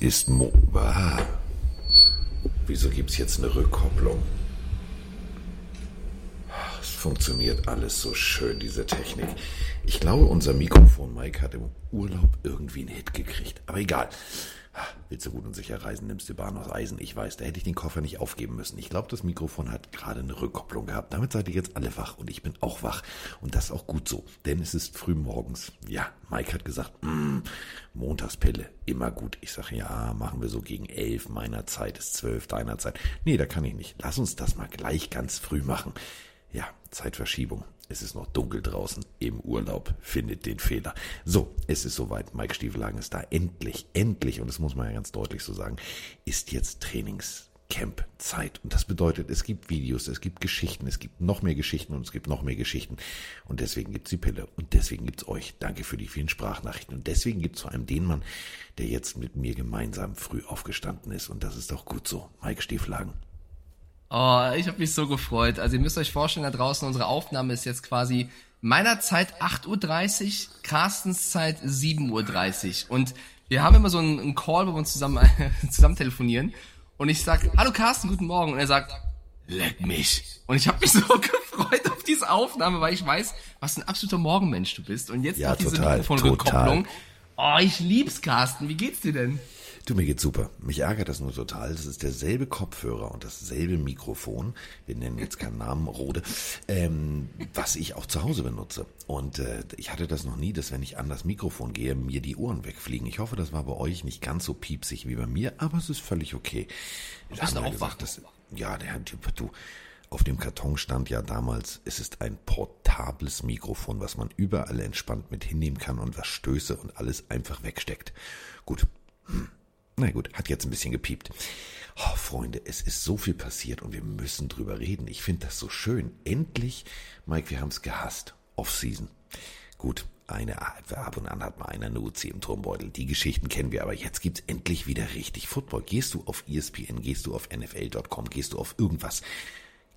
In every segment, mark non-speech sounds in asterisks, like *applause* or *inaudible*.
Es ist Mo. Ah. Wieso gibt's jetzt eine Rückkopplung? Es funktioniert alles so schön, diese Technik. Ich glaube, unser Mikrofon Mike hat im Urlaub irgendwie einen Hit gekriegt. Aber egal. Willst du gut und sicher reisen, nimmst du Bahn aus Eisen. Ich weiß, da hätte ich den Koffer nicht aufgeben müssen. Ich glaube, das Mikrofon hat gerade eine Rückkopplung gehabt. Damit seid ihr jetzt alle wach und ich bin auch wach. Und das ist auch gut so, denn es ist früh morgens. Ja, Mike hat gesagt, mm, Montagspille, immer gut. Ich sage, ja, machen wir so gegen elf. Meiner Zeit ist zwölf, deiner Zeit. Nee, da kann ich nicht. Lass uns das mal gleich ganz früh machen. Ja, Zeitverschiebung. Es ist noch dunkel draußen im Urlaub. Findet den Fehler. So, es ist soweit. Mike Stiefelhagen ist da. Endlich, endlich, und das muss man ja ganz deutlich so sagen, ist jetzt Trainingscamp-Zeit. Und das bedeutet, es gibt Videos, es gibt Geschichten, es gibt noch mehr Geschichten und es gibt noch mehr Geschichten. Und deswegen gibt's die Pille. Und deswegen gibt's euch. Danke für die vielen Sprachnachrichten. Und deswegen gibt's vor allem den Mann, der jetzt mit mir gemeinsam früh aufgestanden ist. Und das ist auch gut so. Mike Stiefelhagen. Oh, ich habe mich so gefreut. Also ihr müsst euch vorstellen, da draußen, unsere Aufnahme ist jetzt quasi meiner Zeit 8.30 Uhr, Carstens Zeit 7.30 Uhr. Und wir haben immer so einen, einen Call, wo wir uns zusammen, *laughs* zusammen telefonieren. Und ich sag, hallo Carsten, guten Morgen. Und er sagt, leck mich. Und ich habe mich *laughs* so gefreut auf diese Aufnahme, weil ich weiß, was ein absoluter Morgenmensch du bist. Und jetzt ja, noch diese total, Mikrofonrückkopplung. Oh, ich lieb's, Carsten. Wie geht's dir denn? Du, mir geht's super. Mich ärgert das nur total. Das ist derselbe Kopfhörer und dasselbe Mikrofon. Wir nennen jetzt keinen Namen, Rode, ähm, was ich auch zu Hause benutze. Und äh, ich hatte das noch nie, dass wenn ich an das Mikrofon gehe, mir die Ohren wegfliegen. Ich hoffe, das war bei euch nicht ganz so piepsig wie bei mir, aber es ist völlig okay. Du bist auch wach. Dass, ja, der Typ, du, auf dem Karton stand ja damals, es ist ein portables Mikrofon, was man überall entspannt mit hinnehmen kann und was Stöße und alles einfach wegsteckt. Gut. Hm. Na gut, hat jetzt ein bisschen gepiept. Oh, Freunde, es ist so viel passiert und wir müssen drüber reden. Ich finde das so schön. Endlich, Mike, wir haben es gehasst. Off-Season. Gut, eine ab und an hat mal einer eine UC im Turmbeutel. Die Geschichten kennen wir, aber jetzt gibt's endlich wieder richtig Football. Gehst du auf ESPN, gehst du auf NFL.com, gehst du auf irgendwas,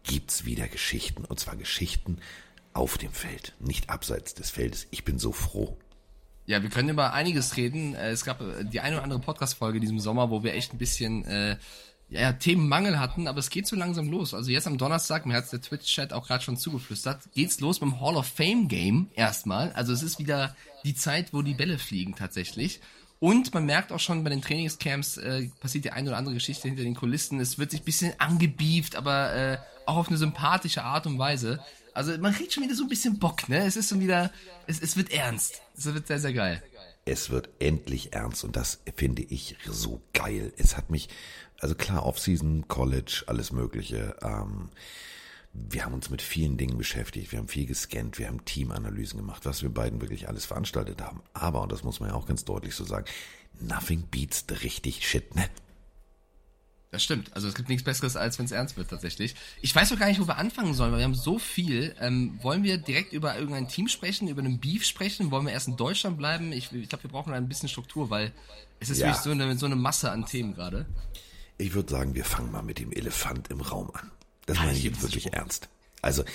gibt's wieder Geschichten. Und zwar Geschichten auf dem Feld, nicht abseits des Feldes. Ich bin so froh. Ja, wir können über einiges reden. Äh, es gab äh, die eine oder andere Podcast-Folge diesem Sommer, wo wir echt ein bisschen äh, ja, Themenmangel hatten, aber es geht so langsam los. Also jetzt am Donnerstag, mir hat der Twitch-Chat auch gerade schon zugeflüstert, geht's los dem Hall of Fame-Game erstmal. Also es ist wieder die Zeit, wo die Bälle fliegen tatsächlich. Und man merkt auch schon bei den Trainingscamps äh, passiert die eine oder andere Geschichte hinter den Kulissen. Es wird sich ein bisschen angebieft, aber äh, auch auf eine sympathische Art und Weise. Also man kriegt schon wieder so ein bisschen Bock, ne? Es ist schon wieder, es, es wird ernst. Es wird sehr, sehr geil. Es wird endlich ernst und das finde ich so geil. Es hat mich, also klar, Offseason, College, alles Mögliche. Ähm, wir haben uns mit vielen Dingen beschäftigt, wir haben viel gescannt, wir haben Teamanalysen gemacht, was wir beiden wirklich alles veranstaltet haben. Aber, und das muss man ja auch ganz deutlich so sagen, nothing beats the richtig shit, ne? Das stimmt. Also es gibt nichts Besseres, als wenn es ernst wird tatsächlich. Ich weiß auch gar nicht, wo wir anfangen sollen, weil wir haben so viel. Ähm, wollen wir direkt über irgendein Team sprechen, über einen Beef sprechen? Wollen wir erst in Deutschland bleiben? Ich, ich glaube, wir brauchen ein bisschen Struktur, weil es ist ja. wirklich so eine, so eine Masse an Themen gerade. Ich würde sagen, wir fangen mal mit dem Elefant im Raum an. Das meine ich jetzt wirklich ernst. Also,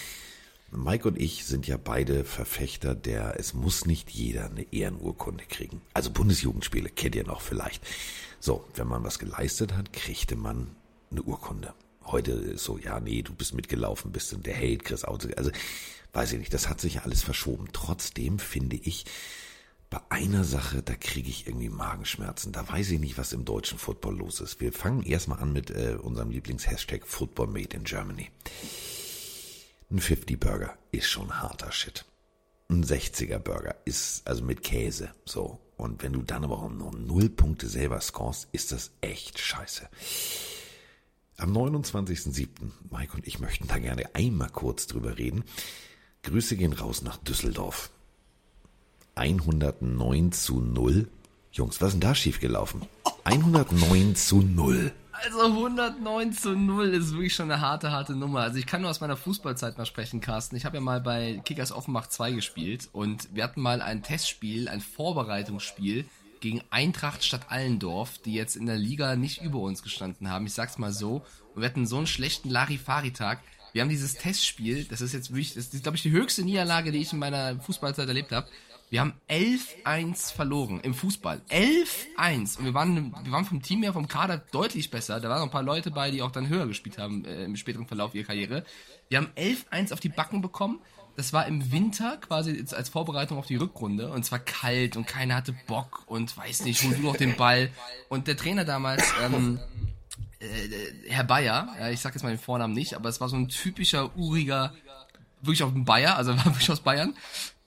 Mike und ich sind ja beide Verfechter der, es muss nicht jeder eine Ehrenurkunde kriegen. Also Bundesjugendspiele kennt ihr noch vielleicht. So, wenn man was geleistet hat, kriegte man eine Urkunde. Heute ist so, ja, nee, du bist mitgelaufen, bist du der Held, Chris Auto. Also, weiß ich nicht, das hat sich alles verschoben. Trotzdem finde ich, bei einer Sache, da kriege ich irgendwie Magenschmerzen. Da weiß ich nicht, was im deutschen Football los ist. Wir fangen erstmal an mit äh, unserem Lieblingshashtag Football Made in Germany. Ein 50 Burger ist schon harter Shit. Ein 60er Burger ist also mit Käse so und wenn du dann aber auch nur null Punkte selber scorest, ist das echt scheiße. Am 29.07. Mike und ich möchten da gerne einmal kurz drüber reden. Grüße gehen raus nach Düsseldorf. 109 zu 0. Jungs, was ist denn da schiefgelaufen? 109 zu 0. Also 109 zu 0 ist wirklich schon eine harte, harte Nummer. Also ich kann nur aus meiner Fußballzeit mal sprechen, Carsten. Ich habe ja mal bei Kickers Offenbach 2 gespielt und wir hatten mal ein Testspiel, ein Vorbereitungsspiel gegen Eintracht Stadt Allendorf, die jetzt in der Liga nicht über uns gestanden haben. Ich sag's mal so. Und wir hatten so einen schlechten Larifari-Tag. Wir haben dieses Testspiel, das ist jetzt wirklich, das ist, glaube ich, die höchste Niederlage, die ich in meiner Fußballzeit erlebt habe. Wir haben 11-1 verloren im Fußball. 11-1. Und wir waren, wir waren vom Team her, vom Kader deutlich besser. Da waren noch ein paar Leute bei, die auch dann höher gespielt haben äh, im späteren Verlauf ihrer Karriere. Wir haben 11-1 auf die Backen bekommen. Das war im Winter quasi als Vorbereitung auf die Rückrunde. Und es war kalt und keiner hatte Bock und weiß nicht, hol du noch den Ball. Und der Trainer damals, ähm, äh, Herr Bayer, ja, ich sag jetzt mal den Vornamen nicht, aber es war so ein typischer, uriger, wirklich auch ein Bayer, also *laughs* war wirklich aus Bayern,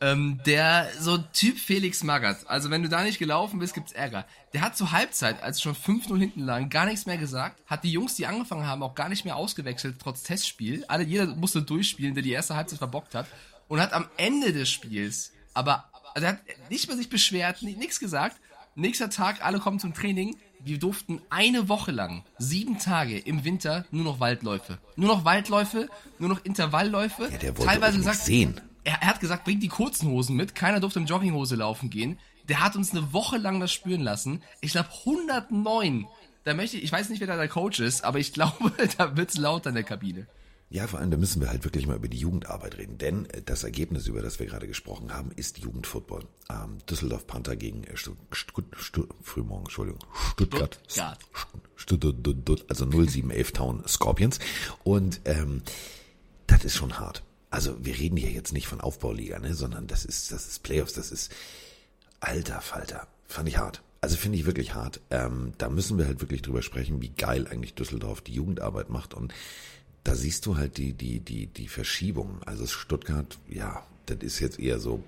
ähm, der so Typ Felix Magath. Also wenn du da nicht gelaufen bist, gibt's Ärger. Der hat zur Halbzeit, als schon 5-0 hinten lagen, gar nichts mehr gesagt, hat die Jungs, die angefangen haben, auch gar nicht mehr ausgewechselt, trotz Testspiel. Alle, jeder musste durchspielen, der die erste Halbzeit verbockt hat. Und hat am Ende des Spiels, aber, also er hat nicht mehr sich beschwert, nichts gesagt. Nächster Tag, alle kommen zum Training. Wir durften eine Woche lang, sieben Tage im Winter, nur noch Waldläufe. Nur noch Waldläufe, nur noch Intervallläufe. Ja, der wollte teilweise gesagt, sehen. Er, er hat gesagt, bringt die kurzen Hosen mit. Keiner durfte im Jogginghose laufen gehen. Der hat uns eine Woche lang das spüren lassen. Ich glaube 109. Da möchte ich, ich weiß nicht, wer da der Coach ist, aber ich *laughs* glaube, da wird's laut in der Kabine. Ja, vor allem, da müssen wir halt wirklich mal über die Jugendarbeit reden, denn äh, das Ergebnis, über das wir gerade gesprochen haben, ist Jugendfootball. Ähm, Düsseldorf Panther gegen äh, Stutt, Stutt, Stutt, Frühmorgen, Entschuldigung, Stuttgart. Stuttgart. Stuttgart, also 0711 Town Scorpions. Und ähm, das ist schon hart. Also wir reden hier jetzt nicht von Aufbauliga, ne, sondern das ist, das ist Playoffs, das ist alter Falter. Fand ich hart. Also finde ich wirklich hart. Ähm, da müssen wir halt wirklich drüber sprechen, wie geil eigentlich Düsseldorf die Jugendarbeit macht und da siehst du halt die, die, die, die Verschiebung. Also Stuttgart, ja, das ist jetzt eher so.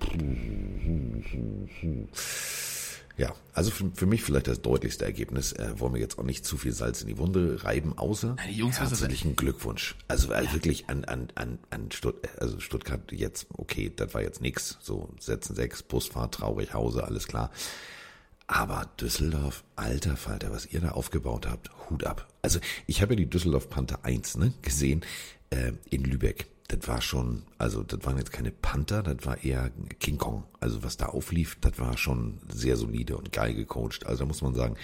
Ja, also für, für mich vielleicht das deutlichste Ergebnis. Äh, wollen wir jetzt auch nicht zu viel Salz in die Wunde reiben, außer die Jungs herzlichen Glückwunsch. Also weil wirklich an, an, an, an Stutt also Stuttgart jetzt, okay, das war jetzt nix. So, setzen sechs, Busfahrt, traurig, Hause, alles klar. Aber Düsseldorf, alter Falter, was ihr da aufgebaut habt, Hut ab. Also ich habe ja die Düsseldorf Panther 1 ne, gesehen äh, in Lübeck. Das war schon, also das waren jetzt keine Panther, das war eher King Kong. Also was da auflief, das war schon sehr solide und geil gecoacht. Also da muss man sagen,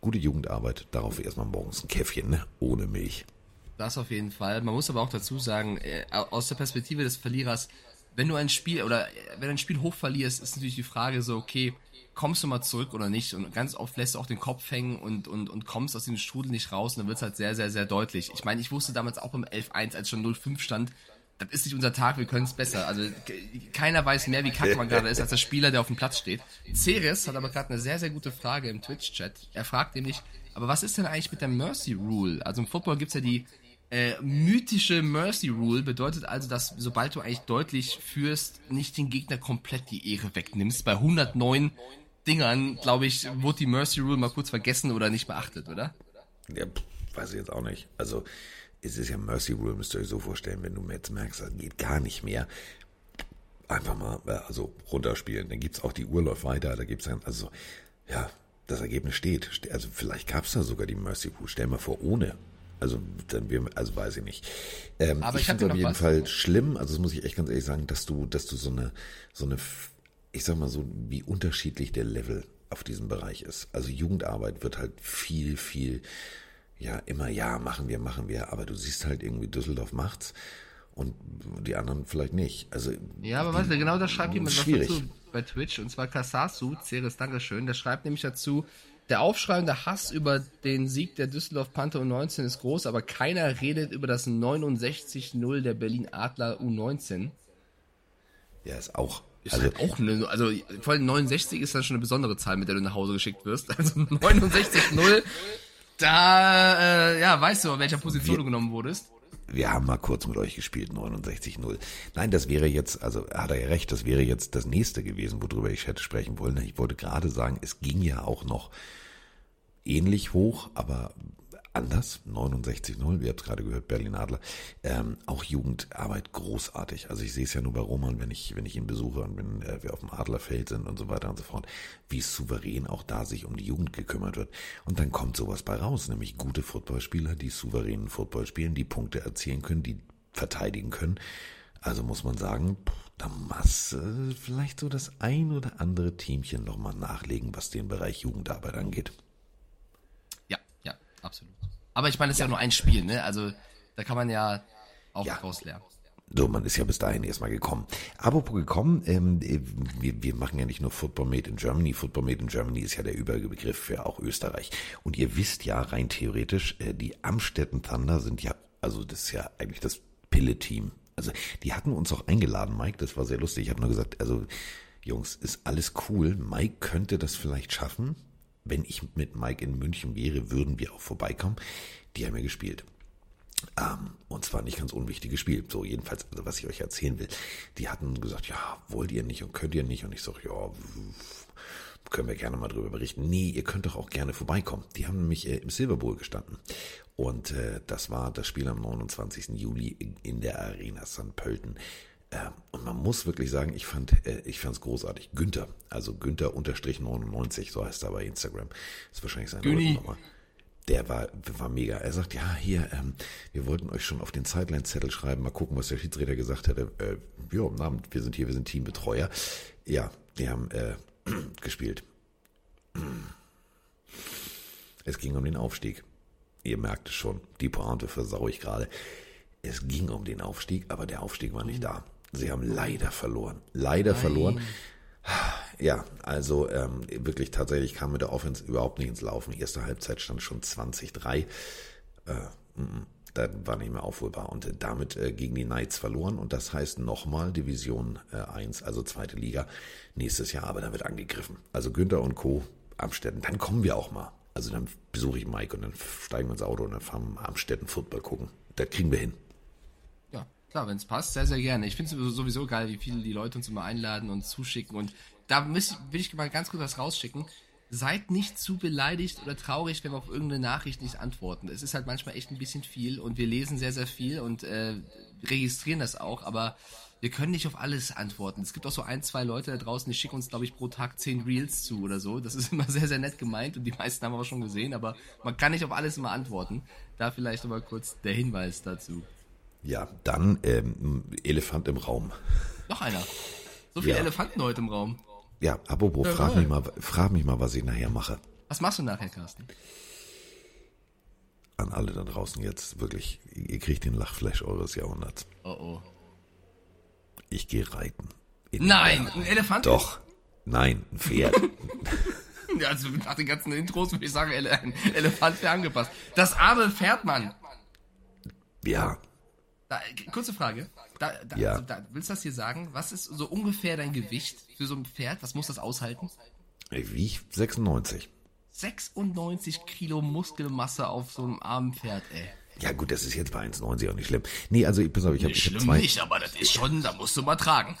gute Jugendarbeit, darauf erstmal morgens ein Käffchen, ne? ohne Milch. Das auf jeden Fall. Man muss aber auch dazu sagen, äh, aus der Perspektive des Verlierers, wenn du ein Spiel oder äh, wenn ein Spiel hoch verlierst, ist natürlich die Frage so, okay, kommst du mal zurück oder nicht? Und ganz oft lässt du auch den Kopf hängen und, und, und kommst aus dem Strudel nicht raus und dann wird's halt sehr, sehr, sehr deutlich. Ich meine, ich wusste damals auch beim 11-1, als schon 0-5 stand, das ist nicht unser Tag, wir können es besser. Also keiner weiß mehr, wie kacke man gerade ist, als der Spieler, der auf dem Platz steht. Ceres hat aber gerade eine sehr, sehr gute Frage im Twitch-Chat. Er fragt nämlich, aber was ist denn eigentlich mit der Mercy Rule? Also im Football gibt's ja die äh, mythische Mercy Rule, bedeutet also, dass sobald du eigentlich deutlich führst, nicht den Gegner komplett die Ehre wegnimmst. Bei 109 Dingern, glaube ich, wurde die Mercy Rule mal kurz vergessen oder nicht beachtet, oder? Ja, weiß ich jetzt auch nicht. Also es ist ja Mercy Rule, müsst ihr euch so vorstellen, wenn du jetzt merkst, das geht gar nicht mehr. Einfach mal, äh, also runterspielen. Dann gibt's auch die Uhr läuft weiter, da gibt's dann, also, ja, das Ergebnis steht. Also vielleicht gab's da sogar die Mercy Rule. Stell mal vor, ohne. Also, dann wir, also weiß ich nicht. Ähm, Aber ich finde dir auf jeden. Fall schlimm, also das muss ich echt ganz ehrlich sagen, dass du, dass du so eine, so eine, ich sag mal so, wie unterschiedlich der Level auf diesem Bereich ist. Also Jugendarbeit wird halt viel, viel, ja, immer, ja, machen wir, machen wir, aber du siehst halt irgendwie, Düsseldorf macht's und die anderen vielleicht nicht. Also, Ja, aber weißt du, genau da schreibt jemand was schwierig. dazu bei Twitch, und zwar Kasasu, Ceres, Dankeschön, der schreibt nämlich dazu, der Aufschrei und der Hass über den Sieg der Düsseldorf Panther U19 ist groß, aber keiner redet über das 69-0 der Berlin Adler U19. Ja, ist auch. Ist Also, halt auch eine, also vor allem 69 ist dann schon eine besondere Zahl, mit der du nach Hause geschickt wirst. Also *laughs* 69-0, da, äh, ja, weißt du, auf welcher Position Wir- du genommen wurdest. wir haben mal kurz mit euch gespielt, 69-0. Nein, das wäre jetzt, also hat er ja recht, das wäre jetzt das nächste gewesen, worüber ich hätte sprechen wollen. Ich wollte gerade sagen, es ging ja auch noch ähnlich hoch, aber anders. 69-0, wir habt es gerade gehört, Berlin Adler. Ähm, auch Jugendarbeit großartig. Also ich sehe es ja nur bei Roman, wenn ich, wenn ich ihn besuche und wenn äh, wir auf dem Adlerfeld sind und so weiter und so fort, wie souverän auch da sich um die Jugend gekümmert wird. Und dann kommt sowas bei raus, nämlich gute Footballspieler, die souveränen Football spielen, die Punkte erzielen können, die verteidigen können. Also muss man sagen, da muss äh, vielleicht so das ein oder andere Teamchen nochmal nachlegen, was den Bereich Jugendarbeit angeht. Ja, ja, absolut. Aber ich meine, das ist ja, nur ein Spiel, ne? Also da kann man ja auch Ja. draus lernen. So, man ist ja bis dahin erstmal gekommen. Apropos gekommen, ähm, wir, wir machen ja nicht nur Football Made in Germany. Football Made in Germany ist ja der Überbegriff für auch Österreich. Und ihr wisst ja rein theoretisch, äh, die Amstetten Thunder sind ja, also das ist ja eigentlich das Pille-Team. Also die hatten uns auch eingeladen, Mike, das war sehr lustig. Ich habe nur gesagt, also Jungs, ist alles cool. Mike könnte das vielleicht schaffen. Wenn ich mit Mike in München wäre, würden wir auch vorbeikommen. Die haben ja gespielt. Ähm, und zwar nicht ganz unwichtiges Spiel. So jedenfalls, also was ich euch erzählen will. Die hatten gesagt, ja, wollt ihr nicht und könnt ihr nicht. Und ich sage, ja, können wir gerne mal drüber berichten. Nee, ihr könnt doch auch gerne vorbeikommen. Die haben nämlich äh, im Silver Bowl gestanden. Und äh, das war das Spiel am 29. Juli in der Arena St. Pölten. Äh, und man muss wirklich sagen, ich fand äh, ich fand's großartig. Günther, also Günther unterstrich 99, so heißt er bei Instagram. ist wahrscheinlich seine Nummer der war, war mega. Er sagt, ja, hier, ähm, wir wollten euch schon auf den Sideline-Zettel schreiben, mal gucken, was der Schiedsrichter gesagt hätte. Äh, ja, Abend, wir sind hier, wir sind Teambetreuer. Ja, die haben äh, *clears throat* gespielt. Es ging um den Aufstieg. Ihr merkt es schon, die Pointe versau ich gerade. Es ging um den Aufstieg, aber der Aufstieg war nicht da. Sie haben leider verloren. Leider Nein. verloren. Ja, also ähm, wirklich tatsächlich kam mit der Offense überhaupt nicht ins Laufen. Erste Halbzeit stand schon 20-3. Äh, da war nicht mehr aufholbar. Und äh, damit äh, gegen die Knights verloren. Und das heißt nochmal Division äh, 1, also zweite Liga, nächstes Jahr. Aber da wird angegriffen. Also Günther und Co. Amstetten. Dann kommen wir auch mal. Also dann besuche ich Mike und dann steigen wir ins Auto und dann fahren wir Amstetten Football gucken. Das kriegen wir hin. Klar, wenn es passt, sehr, sehr gerne. Ich finde es sowieso geil, wie viele die Leute uns immer einladen und zuschicken. Und da müß, will ich mal ganz kurz was rausschicken. Seid nicht zu beleidigt oder traurig, wenn wir auf irgendeine Nachricht nicht antworten. Es ist halt manchmal echt ein bisschen viel und wir lesen sehr, sehr viel und äh, registrieren das auch, aber wir können nicht auf alles antworten. Es gibt auch so ein, zwei Leute da draußen, die schicken uns, glaube ich, pro Tag zehn Reels zu oder so. Das ist *laughs* immer sehr, sehr nett gemeint und die meisten haben wir auch schon gesehen, aber man kann nicht auf alles immer antworten. Da vielleicht aber kurz der Hinweis dazu. Ja, dann ähm, Elefant im Raum. Noch einer. So viele ja. Elefanten heute im Raum. Ja, apropos, ja, frag, mich mal, frag mich mal, was ich nachher mache. Was machst du nachher, Carsten? An alle da draußen jetzt, wirklich, ihr kriegt den Lachflash eures Jahrhunderts. Oh oh. Ich gehe reiten. Nein, ein Elefant? Doch. Nein, ein Pferd. *laughs* ja, also nach den ganzen Intros würde ich sagen, ein Elefant wäre angepasst. Das arme Pferd, Mann. Ja, da, kurze Frage. Da, da, ja. also, willst du das hier sagen? Was ist so ungefähr dein Gewicht für so ein Pferd? Was muss das aushalten? Ich wiege 96. 96 Kilo Muskelmasse auf so einem armen Pferd, ey. Ja gut, das ist jetzt bei 1,90 auch nicht schlimm. Nee, also pass auf, ich habe ich hab zwei... nicht, aber das ist schon, da musst du mal tragen.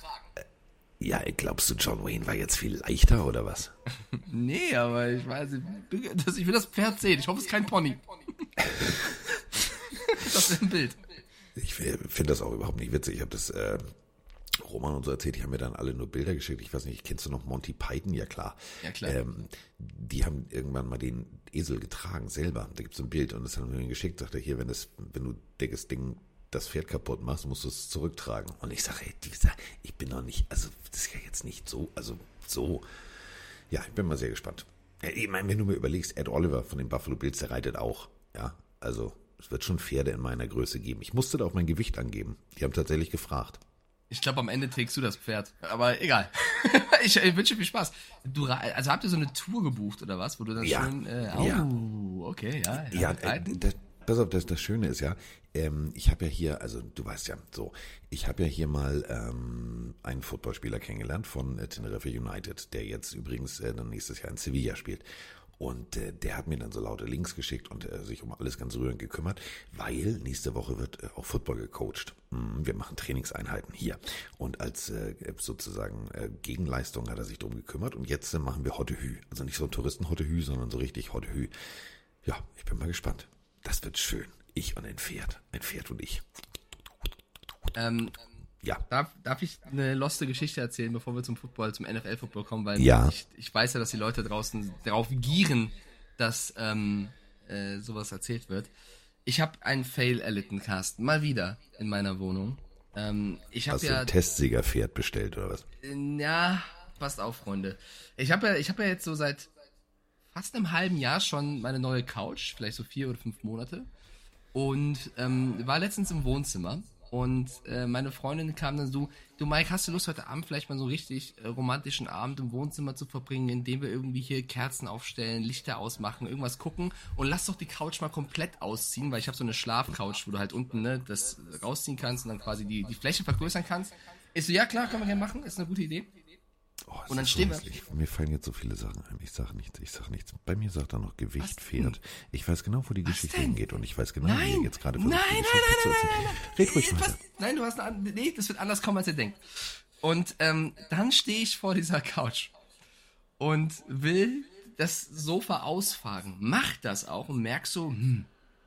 Ja, glaubst du, John Wayne war jetzt viel leichter oder was? *laughs* nee, aber ich weiß, ich will das Pferd sehen. Ich hoffe, es ist kein Pony. *laughs* das ist ein Bild. Ich finde das auch überhaupt nicht witzig. Ich habe das äh, Roman und so erzählt, die haben mir dann alle nur Bilder geschickt. Ich weiß nicht, kennst du noch Monty Python? Ja klar. Ja klar. Ähm, die haben irgendwann mal den Esel getragen, selber. Da gibt's ein Bild und das haben wir mir geschickt. Sagt er, hier, wenn, das, wenn du dickes Ding das Pferd kaputt machst, musst du es zurücktragen. Und ich sage, ey, ich bin noch nicht, also das ist ja jetzt nicht so, also so. Ja, ich bin mal sehr gespannt. Ich meine, wenn du mir überlegst, Ed Oliver von den Buffalo Bills, der reitet auch. Ja, also es wird schon Pferde in meiner Größe geben. Ich musste da auch mein Gewicht angeben. Die haben tatsächlich gefragt. Ich glaube, am Ende trägst du das Pferd. Aber egal. *laughs* ich, ich, wünsche viel Spaß. Du, also habt ihr so eine Tour gebucht oder was, wo du dann ja. schön. Äh, oh, ja. okay, ja. Ja, ja äh, das, pass auf, das, das Schöne ist ja, ähm, ich habe ja hier, also du weißt ja, so, ich habe ja hier mal ähm, einen Footballspieler kennengelernt von äh, Tenerife United, der jetzt übrigens äh, dann nächstes Jahr in Sevilla spielt. Und äh, der hat mir dann so laute Links geschickt und äh, sich um alles ganz rührend gekümmert, weil nächste Woche wird äh, auch Football gecoacht. Mm, wir machen Trainingseinheiten hier. Und als äh, sozusagen äh, Gegenleistung hat er sich drum gekümmert. Und jetzt äh, machen wir Hotte Hü. Also nicht so ein Touristen-Hotte Hü, sondern so richtig Hotte Hü. Ja, ich bin mal gespannt. Das wird schön. Ich und ein Pferd. Ein Pferd und ich. Ähm, ja. Darf, darf ich eine loste Geschichte erzählen, bevor wir zum Football, zum NFL-Football kommen? Weil ja. ich, ich weiß ja, dass die Leute draußen darauf gieren, dass ähm, äh, sowas erzählt wird. Ich habe einen Fail erlitten, Carsten. Mal wieder in meiner Wohnung. Ähm, ich habe ja ein Testsiegerpferd bestellt oder was? Ja, passt auf, Freunde. Ich habe ja, ich habe ja jetzt so seit fast einem halben Jahr schon meine neue Couch, vielleicht so vier oder fünf Monate, und ähm, war letztens im Wohnzimmer Und äh, meine Freundin kam dann so, du Mike, hast du Lust heute Abend vielleicht mal so richtig äh, romantischen Abend im Wohnzimmer zu verbringen, indem wir irgendwie hier Kerzen aufstellen, Lichter ausmachen, irgendwas gucken und lass doch die Couch mal komplett ausziehen, weil ich habe so eine Schlafcouch, wo du halt unten ne, das rausziehen kannst und dann quasi die, die Fläche vergrößern kannst. Ich so, ja klar, können wir gerne machen, ist eine gute Idee. Oh, Und dann stehen wir-. Mir fallen jetzt so viele Sachen ein. Ich sage nichts, ich sage nichts. Bei mir sagt er noch Gewicht, Pferd. Ich weiß genau, wo die Geschichte denn? hingeht und ich weiß genau, wie Nein, ihr jetzt gerade nein, versucht, nein, nein, zu nein, erzählen. nein, nein, Red ruhig nein. weiter. Was? Nein, du hast eine, nee, das wird anders kommen, als ihr denkt. Und ähm, dann stehe ich vor dieser Couch und will das Sofa ausfahren. Mach das auch und merk so, hm,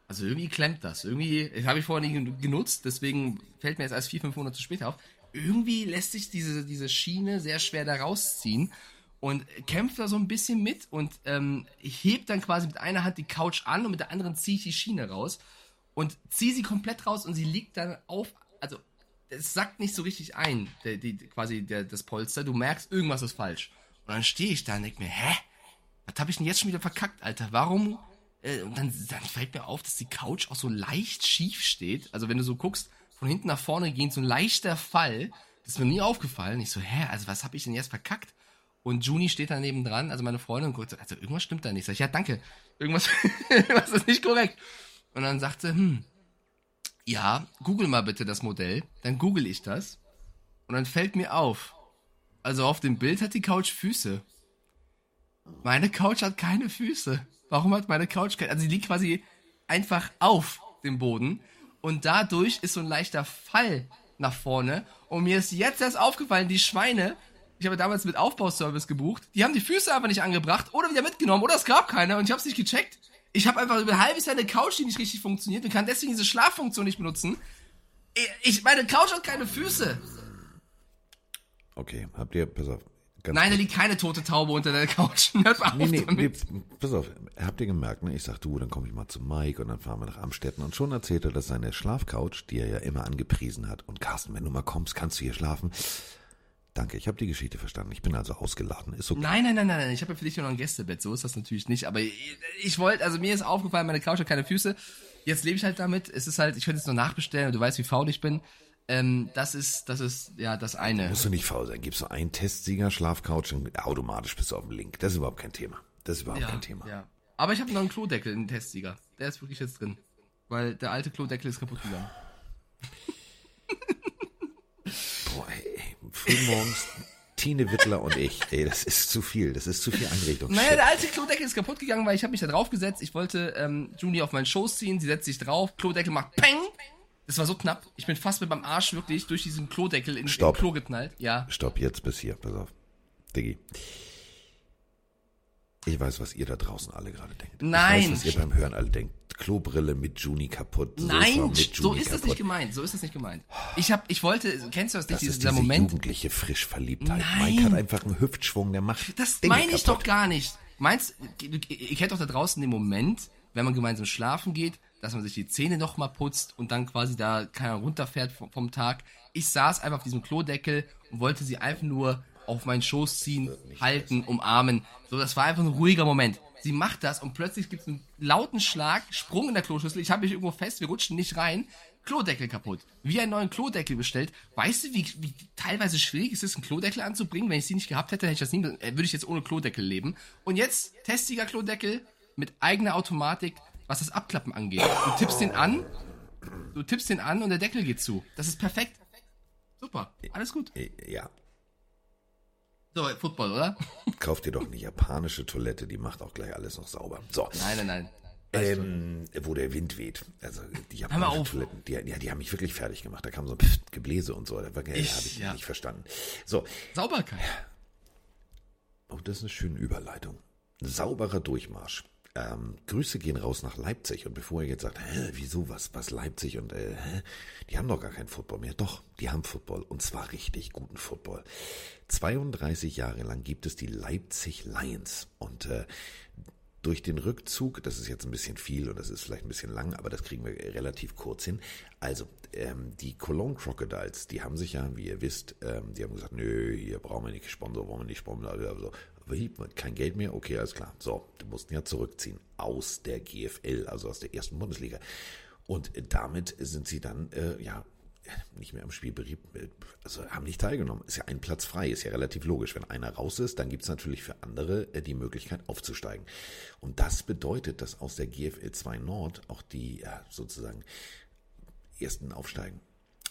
also irgendwie klemmt das. Irgendwie, das habe ich vorher nie gen- genutzt, deswegen fällt mir jetzt erst vier, fünf Monate später auf. Irgendwie lässt sich diese, diese Schiene sehr schwer da rausziehen und kämpft da so ein bisschen mit und ähm, ich heb dann quasi mit einer Hand die Couch an und mit der anderen ziehe ich die Schiene raus und ziehe sie komplett raus und sie liegt dann auf, also es sackt nicht so richtig ein, der, die, quasi der, das Polster. Du merkst, irgendwas ist falsch. Und dann stehe ich da und denke mir, hä? Was habe ich denn jetzt schon wieder verkackt, Alter? Warum? Äh, und dann, dann fällt mir auf, dass die Couch auch so leicht schief steht. Also wenn du so guckst, von hinten nach vorne gehen, so ein leichter Fall. Das ist mir nie aufgefallen. Ich so, hä, also was habe ich denn jetzt verkackt? Und Juni steht da neben dran, also meine Freundin, und guckt so, also irgendwas stimmt da nicht. Sag ich, ja, danke. Irgendwas, *laughs* irgendwas ist nicht korrekt. Und dann sagt sie, hm, ja, google mal bitte das Modell. Dann google ich das. Und dann fällt mir auf. Also auf dem Bild hat die Couch Füße. Meine Couch hat keine Füße. Warum hat meine Couch keine? Also sie liegt quasi einfach auf dem Boden. Und dadurch ist so ein leichter Fall nach vorne. Und mir ist jetzt erst aufgefallen, die Schweine, ich habe damals mit Aufbauservice gebucht, die haben die Füße einfach nicht angebracht oder wieder mitgenommen oder es gab keine und ich habe es nicht gecheckt. Ich habe einfach über ein halbes Jahr eine Couch, die nicht richtig funktioniert und kann deswegen diese Schlaffunktion nicht benutzen. Ich meine Couch hat keine Füße. Okay, habt ihr, pass auf. Ganz Nein, da liegt keine tote Taube unter der Couch. *laughs* Hört mal auf Nee, nee, nee, pass auf, habt ihr gemerkt, ne? Ich sag du, dann komme ich mal zu Mike und dann fahren wir nach Amstetten und schon erzählt er, dass seine Schlafcouch, die er ja immer angepriesen hat, und Carsten, wenn du mal kommst, kannst du hier schlafen. Danke, ich habe die Geschichte verstanden. Ich bin also ausgeladen. Ist okay. Nein, nein, nein, nein, nein. Ich habe ja für dich ja noch ein Gästebett. So ist das natürlich nicht. Aber ich, ich wollte, also mir ist aufgefallen, meine Couch hat keine Füße. Jetzt lebe ich halt damit. Es ist halt, ich könnte es nur nachbestellen. Du weißt, wie faul ich bin. Ähm, das ist, das ist ja das eine. Musst du nicht faul sein. Gibst du einen Testsieger, Schlafcouch und automatisch bist du auf dem Link. Das ist überhaupt kein Thema. Das ist überhaupt Ja, kein Thema. ja. Aber ich habe noch einen Klodeckel, einen Testsieger. Der ist wirklich jetzt drin. Weil der alte Klodeckel ist kaputt gegangen. *laughs* Boah, ey, ey, frühmorgens Tine Wittler und ich. Ey, das ist zu viel. Das ist zu viel Einrichtung. Naja, der alte Klodeckel ist kaputt gegangen, weil ich habe mich da drauf gesetzt. Ich wollte ähm, Juni auf meinen Schoß ziehen. Sie setzt sich drauf. Klodeckel macht Peng. Das war so knapp. Ich bin fast mit meinem Arsch wirklich durch diesen Klodeckel in, in Stopp. Klo geknallt. Ja. Stopp, jetzt bis hier. Pass auf. Diggi. Ich weiß, was ihr da draußen alle gerade denkt. Nein. Ich weiß, was ihr beim Hören alle denkt. Klobrille mit Juni kaputt. Nein, mit so Juni ist das kaputt. nicht gemeint. So ist das nicht gemeint. Ich hab, ich wollte, kennst du das nicht, Das ist dieser diese Moment? jugendliche Frischverliebtheit. Nein. Mike hat einfach einen Hüftschwung, der macht Das Dinge meine ich kaputt. doch gar nicht. Meinst, ihr kennt doch da draußen den Moment, wenn man gemeinsam schlafen geht, dass man sich die Zähne nochmal putzt und dann quasi da keiner runterfährt vom, vom Tag. Ich saß einfach auf diesem Klodeckel und wollte sie einfach nur auf meinen Schoß ziehen, halten, umarmen. So, das war einfach ein ruhiger Moment. Sie macht das und plötzlich gibt es einen lauten Schlag, Sprung in der Kloschüssel. Ich habe mich irgendwo fest, wir rutschen nicht rein. Klodeckel kaputt. Wie einen neuen Klodeckel bestellt. Weißt du, wie, wie teilweise schwierig es ist, einen Klodeckel anzubringen? Wenn ich sie nicht gehabt hätte, hätte ich das nie, äh, würde ich jetzt ohne Klodeckel leben. Und jetzt testiger Klodeckel mit eigener Automatik, was das Abklappen angeht. Du tippst den an, du tippst den an und der Deckel geht zu. Das ist perfekt. Super. Alles gut. Äh, Ja, So, Football, oder? *laughs* kauft dir doch eine japanische Toilette, die macht auch gleich alles noch sauber. So. Nein, nein, nein. Ähm, wo der Wind weht. Also die japanischen. Toiletten, die, ja, die haben mich wirklich fertig gemacht. Da kam so ein Pft, Gebläse und so. Da habe Ich- ich ja. nicht verstanden. So, Sauberkeit. oh, das ist eine schöne Überleitung. Sauberer Durchmarsch. Ähm, Grüße gehen raus nach Leipzig. Und bevor ihr jetzt sagt, hä, wieso, was, was Leipzig und äh, hä? die haben doch gar keinen Football mehr. Doch, die haben Football und zwar richtig guten Football. 32 Jahre lang gibt es die Leipzig Lions und äh, durch den Rückzug, das ist jetzt ein bisschen viel und das ist vielleicht ein bisschen lang, aber das kriegen wir relativ kurz hin. Also, ähm, die Cologne Crocodiles, die haben sich ja, wie ihr wisst, ähm, die haben gesagt, nö, hier brauchen wir nicht Sponsor, brauchen wir nicht Sponsor, also, kein Geld mehr, okay, alles klar. So, die mussten ja zurückziehen aus der GFL, also aus der ersten Bundesliga. Und damit sind sie dann, äh, ja, nicht mehr am Spiel berieb, also haben nicht teilgenommen. Ist ja ein Platz frei, ist ja relativ logisch. Wenn einer raus ist, dann gibt es natürlich für andere äh, die Möglichkeit aufzusteigen. Und das bedeutet, dass aus der GFL 2 Nord auch die ja, sozusagen ersten aufsteigen.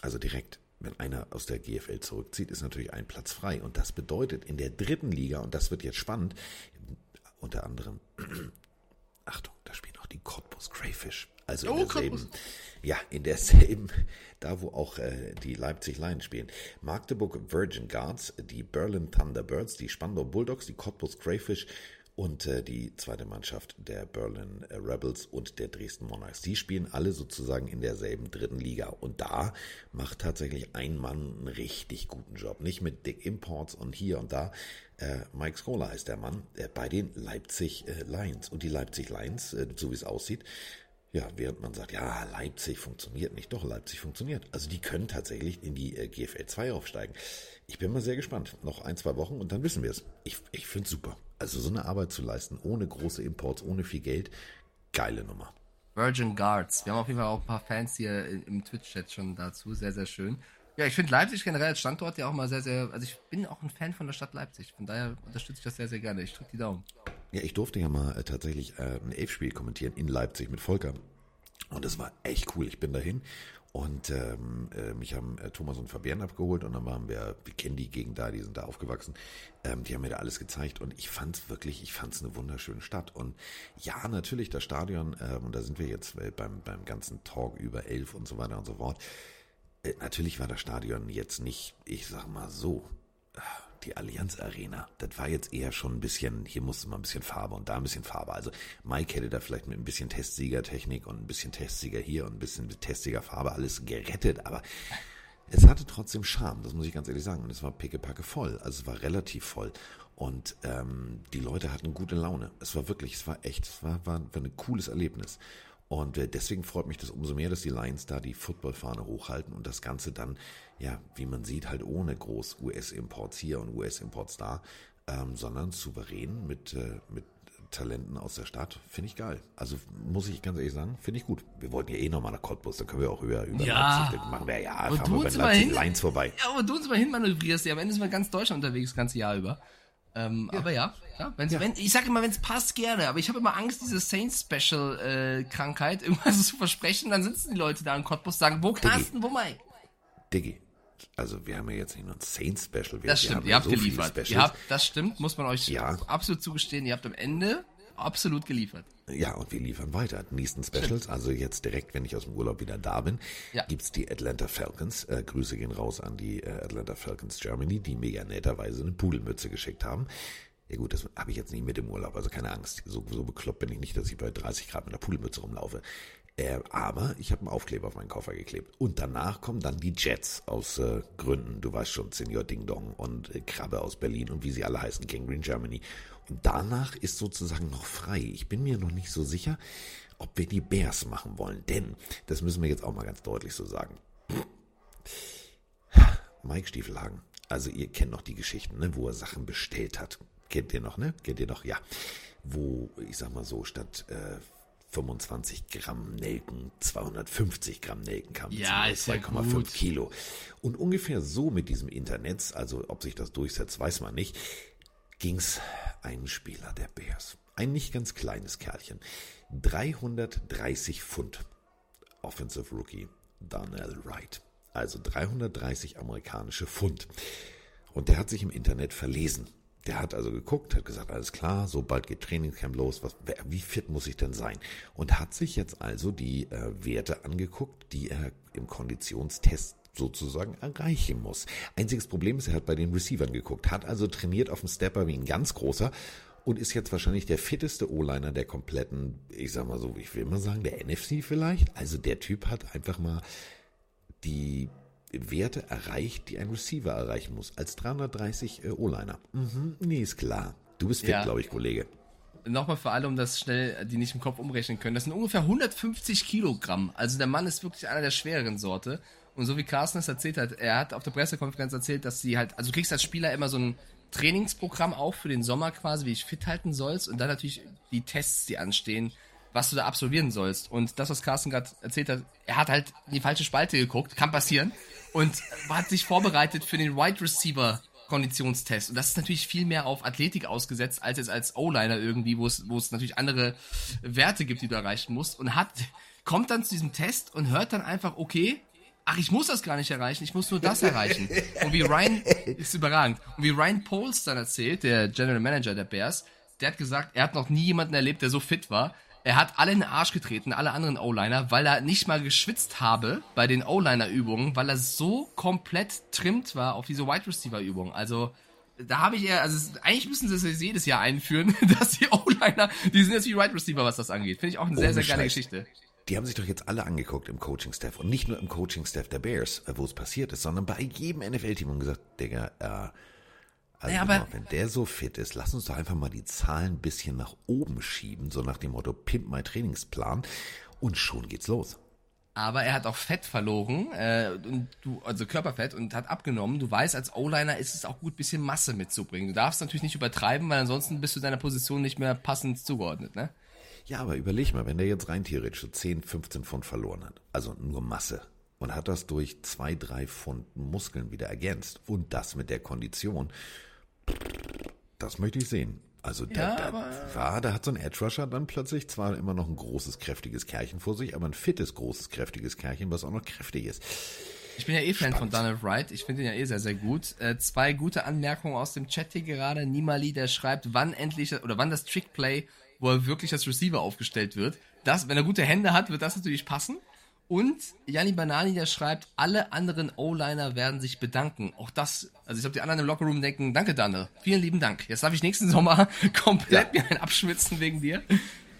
Also direkt. Wenn einer aus der GFL zurückzieht, ist natürlich ein Platz frei. Und das bedeutet in der dritten Liga, und das wird jetzt spannend, unter anderem, *clears throat* Achtung, da spielen auch die Cottbus Crayfish. Also in oh, derselben, ja, in derselben, *laughs* da wo auch äh, die Leipzig Lions spielen. Magdeburg Virgin Guards, die Berlin Thunderbirds, die Spandau Bulldogs, die Cottbus Crayfish und äh, die zweite Mannschaft der Berlin Rebels und der Dresden Monarchs. Die spielen alle sozusagen in derselben dritten Liga. Und da macht tatsächlich ein Mann einen richtig guten Job. Nicht mit Dick Imports und hier und da. Äh, Mike Scholar heißt der Mann äh, bei den Leipzig äh, Lions. Und die Leipzig Lions, äh, so wie es aussieht, ja, während man sagt, ja, Leipzig funktioniert nicht, doch, Leipzig funktioniert. Also die können tatsächlich in die äh, GFL 2 aufsteigen. Ich bin mal sehr gespannt. Noch ein, zwei Wochen und dann wissen wir es. Ich, ich finde es super. Also so eine Arbeit zu leisten, ohne große Imports, ohne viel Geld, geile Nummer. Virgin Guards. Wir haben auf jeden Fall auch ein paar Fans hier im Twitch-Chat schon dazu. Sehr, sehr schön. Ja, ich finde Leipzig generell als Standort ja auch mal sehr, sehr. Also ich bin auch ein Fan von der Stadt Leipzig. Von daher unterstütze ich das sehr, sehr gerne. Ich drücke die Daumen. Ja, ich durfte ja mal äh, tatsächlich äh, ein Elfspiel kommentieren in Leipzig mit Volker. Und das war echt cool. Ich bin dahin und ähm, äh, mich haben äh, Thomas und Fabian abgeholt und dann waren wir, wir kennen die Gegend da, die sind da aufgewachsen. Ähm, die haben mir da alles gezeigt und ich fand's wirklich, ich fand's eine wunderschöne Stadt. Und ja, natürlich das Stadion, ähm, und da sind wir jetzt äh, beim, beim ganzen Talk über elf und so weiter und so fort. Äh, natürlich war das Stadion jetzt nicht, ich sag mal so, die Allianz Arena, das war jetzt eher schon ein bisschen, hier musste man ein bisschen Farbe und da ein bisschen Farbe. Also Mike hätte da vielleicht mit ein bisschen Testsiegertechnik und ein bisschen Testsieger hier und ein bisschen Testsiegerfarbe alles gerettet, aber es hatte trotzdem Charme, das muss ich ganz ehrlich sagen. Und es war pickepacke voll, also es war relativ voll. Und ähm, die Leute hatten gute Laune. Es war wirklich, es war echt, es war, war, war ein cooles Erlebnis. Und äh, deswegen freut mich das umso mehr, dass die Lions da die Footballfahne hochhalten und das Ganze dann, ja, wie man sieht, halt ohne groß US-Imports hier und US-Imports da, ähm, sondern souverän mit, äh, mit Talenten aus der Stadt. Finde ich geil. Also muss ich ganz ehrlich sagen, finde ich gut. Wir wollten ja eh nochmal nach Cottbus, da können wir auch höher über ja. Leipzig, machen wir ja, fahren wir bei Leipzig Lines vorbei. Ja, aber du uns mal hinmanövrierst, ja, am Ende sind wir ganz Deutschland unterwegs, das ganze Jahr über. Ähm, ja. Aber ja, ja, ja. Wenn, ich sage immer, wenn es passt, gerne. Aber ich habe immer Angst, diese Saints-Special-Krankheit äh, irgendwas *laughs* zu versprechen. Dann sitzen die Leute da in Cottbus und sagen, wo Carsten, wo Mike? Diggi, also wir haben ja jetzt nicht nur ein Saints-Special. Das stimmt, ihr habt so geliefert. Ihr habt, das stimmt, muss man euch ja. absolut zugestehen. Ihr habt am Ende absolut geliefert. Ja, und wir liefern weiter. Nächsten Specials, Stimmt. also jetzt direkt, wenn ich aus dem Urlaub wieder da bin, ja. gibt's die Atlanta Falcons. Äh, Grüße gehen raus an die äh, Atlanta Falcons Germany, die mir ja netterweise eine Pudelmütze geschickt haben. Ja gut, das habe ich jetzt nicht mit im Urlaub, also keine Angst. So, so bekloppt bin ich nicht, dass ich bei 30 Grad mit einer Pudelmütze rumlaufe. Äh, aber ich habe einen Aufkleber auf meinen Koffer geklebt. Und danach kommen dann die Jets aus äh, Gründen, du weißt schon, Senior Ding Dong und äh, Krabbe aus Berlin und wie sie alle heißen, Gangrene Germany. Und danach ist sozusagen noch frei. Ich bin mir noch nicht so sicher, ob wir die Bears machen wollen. Denn, das müssen wir jetzt auch mal ganz deutlich so sagen. Mike Stiefelhagen, also ihr kennt noch die Geschichten, ne, wo er Sachen bestellt hat. Kennt ihr noch, ne? Kennt ihr noch, ja. Wo, ich sag mal so, statt äh, 25 Gramm Nelken, 250 Gramm Nelken kam. Ja, ist 2,5 ja Kilo. Und ungefähr so mit diesem Internet, also ob sich das durchsetzt, weiß man nicht, ging's einen Spieler der Bears. Ein nicht ganz kleines Kerlchen. 330 Pfund. Offensive Rookie Darnell Wright. Also 330 amerikanische Pfund. Und der hat sich im Internet verlesen. Der hat also geguckt, hat gesagt, alles klar, so bald geht Trainingscamp los, was, wie fit muss ich denn sein? Und hat sich jetzt also die äh, Werte angeguckt, die er im Konditionstest sozusagen erreichen muss. Einziges Problem ist, er hat bei den Receivern geguckt, hat also trainiert auf dem Stepper wie ein ganz großer und ist jetzt wahrscheinlich der fitteste O-Liner der kompletten, ich sag mal so, ich will mal sagen, der NFC vielleicht. Also der Typ hat einfach mal die Werte erreicht, die ein Receiver erreichen muss, als 330 äh, O-Liner. Mhm, nee, ist klar. Du bist fit, ja. glaube ich, Kollege. Nochmal für alle, um das schnell, die nicht im Kopf umrechnen können. Das sind ungefähr 150 Kilogramm. Also der Mann ist wirklich einer der schwereren Sorte. Und so wie Carsten es erzählt hat, er hat auf der Pressekonferenz erzählt, dass sie halt, also du kriegst als Spieler immer so ein Trainingsprogramm auch für den Sommer quasi, wie ich fit halten sollst und dann natürlich die Tests, die anstehen, was du da absolvieren sollst. Und das, was Carsten gerade erzählt hat, er hat halt in die falsche Spalte geguckt, kann passieren, und hat sich vorbereitet für den Wide Receiver Konditionstest. Und das ist natürlich viel mehr auf Athletik ausgesetzt, als jetzt als O-Liner irgendwie, wo es, wo es natürlich andere Werte gibt, die du erreichen musst. Und hat, kommt dann zu diesem Test und hört dann einfach, okay, ach, ich muss das gar nicht erreichen, ich muss nur das erreichen. Und wie Ryan, *laughs* ist überragend. Und wie Ryan Poles dann erzählt, der General Manager der Bears, der hat gesagt, er hat noch nie jemanden erlebt, der so fit war. Er hat alle in den Arsch getreten, alle anderen O-Liner, weil er nicht mal geschwitzt habe bei den O-Liner-Übungen, weil er so komplett trimmt war auf diese Wide Receiver-Übungen. Also, da habe ich ja, also eigentlich müssen sie es jedes Jahr einführen, *laughs* dass die O-Liner, die sind jetzt wie Wide Receiver, was das angeht. Finde ich auch eine sehr, sehr geile Geschichte. Die haben sich doch jetzt alle angeguckt im Coaching-Staff und nicht nur im Coaching-Staff der Bears, wo es passiert ist, sondern bei jedem NFL-Team und gesagt, Digga, äh, also naja, aber, wenn der so fit ist, lass uns doch einfach mal die Zahlen ein bisschen nach oben schieben, so nach dem Motto Pimp mein Trainingsplan und schon geht's los. Aber er hat auch Fett verloren, äh, und du, also Körperfett und hat abgenommen. Du weißt, als O-Liner ist es auch gut, bisschen Masse mitzubringen. Du darfst natürlich nicht übertreiben, weil ansonsten bist du deiner Position nicht mehr passend zugeordnet, ne? Ja, aber überleg mal, wenn der jetzt rein theoretisch so 10, 15 Pfund verloren hat, also nur Masse, und hat das durch zwei, drei Pfund Muskeln wieder ergänzt und das mit der Kondition, das möchte ich sehen. Also da, ja, da war, da hat so ein Edge Rusher dann plötzlich zwar immer noch ein großes, kräftiges Kerlchen vor sich, aber ein fittes, großes, kräftiges Kerlchen, was auch noch kräftig ist. Ich bin ja eh Fan von Donald Wright. Ich finde ihn ja eh sehr, sehr gut. Äh, zwei gute Anmerkungen aus dem Chat hier gerade. Nimali, der schreibt, wann endlich oder wann das Trickplay, wo er wirklich als Receiver aufgestellt wird. Das, wenn er gute Hände hat, wird das natürlich passen. Und Janni Banani, der schreibt, alle anderen O-Liner werden sich bedanken. Auch das, also ich glaube, die anderen im Lockerroom denken, danke Danne, vielen lieben Dank. Jetzt darf ich nächsten Sommer *laughs* komplett ja. mir ein abschwitzen wegen dir.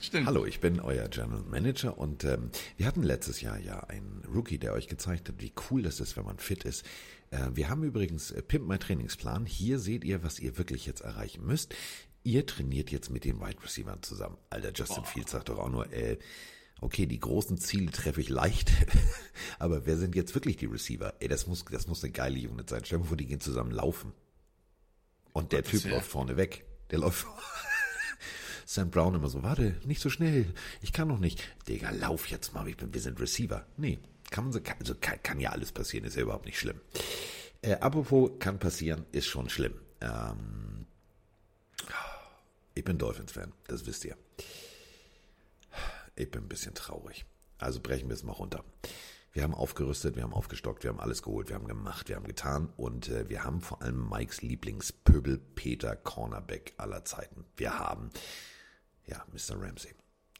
Stimmt. Hallo, ich bin euer General Manager und ähm, wir hatten letztes Jahr ja einen Rookie, der euch gezeigt hat, wie cool das ist, wenn man fit ist. Äh, wir haben übrigens äh, Pimp My Trainingsplan. Hier seht ihr, was ihr wirklich jetzt erreichen müsst. Ihr trainiert jetzt mit den Wide Receivers zusammen. Alter, Justin Boah. Fields sagt doch auch nur, äh, okay, die großen Ziele treffe ich leicht, *laughs* aber wer sind jetzt wirklich die Receiver? Ey, das muss, das muss eine geile Unit sein. Stell dir vor, die gehen zusammen laufen. Und der Typ läuft vorne weg. Der läuft. *laughs* Sam Brown immer so, warte, nicht so schnell. Ich kann noch nicht. Digga, lauf jetzt mal. Ich bin, wir sind Receiver. Nee, kann man so, kann, also kann, kann ja alles passieren, ist ja überhaupt nicht schlimm. Äh, apropos, kann passieren, ist schon schlimm. Ähm, ich bin Dolphins-Fan, das wisst ihr. Ich bin ein bisschen traurig. Also brechen wir es mal runter. Wir haben aufgerüstet, wir haben aufgestockt, wir haben alles geholt, wir haben gemacht, wir haben getan und äh, wir haben vor allem Mikes Lieblingspöbel Peter Cornerback aller Zeiten. Wir haben, ja, Mr. Ramsey.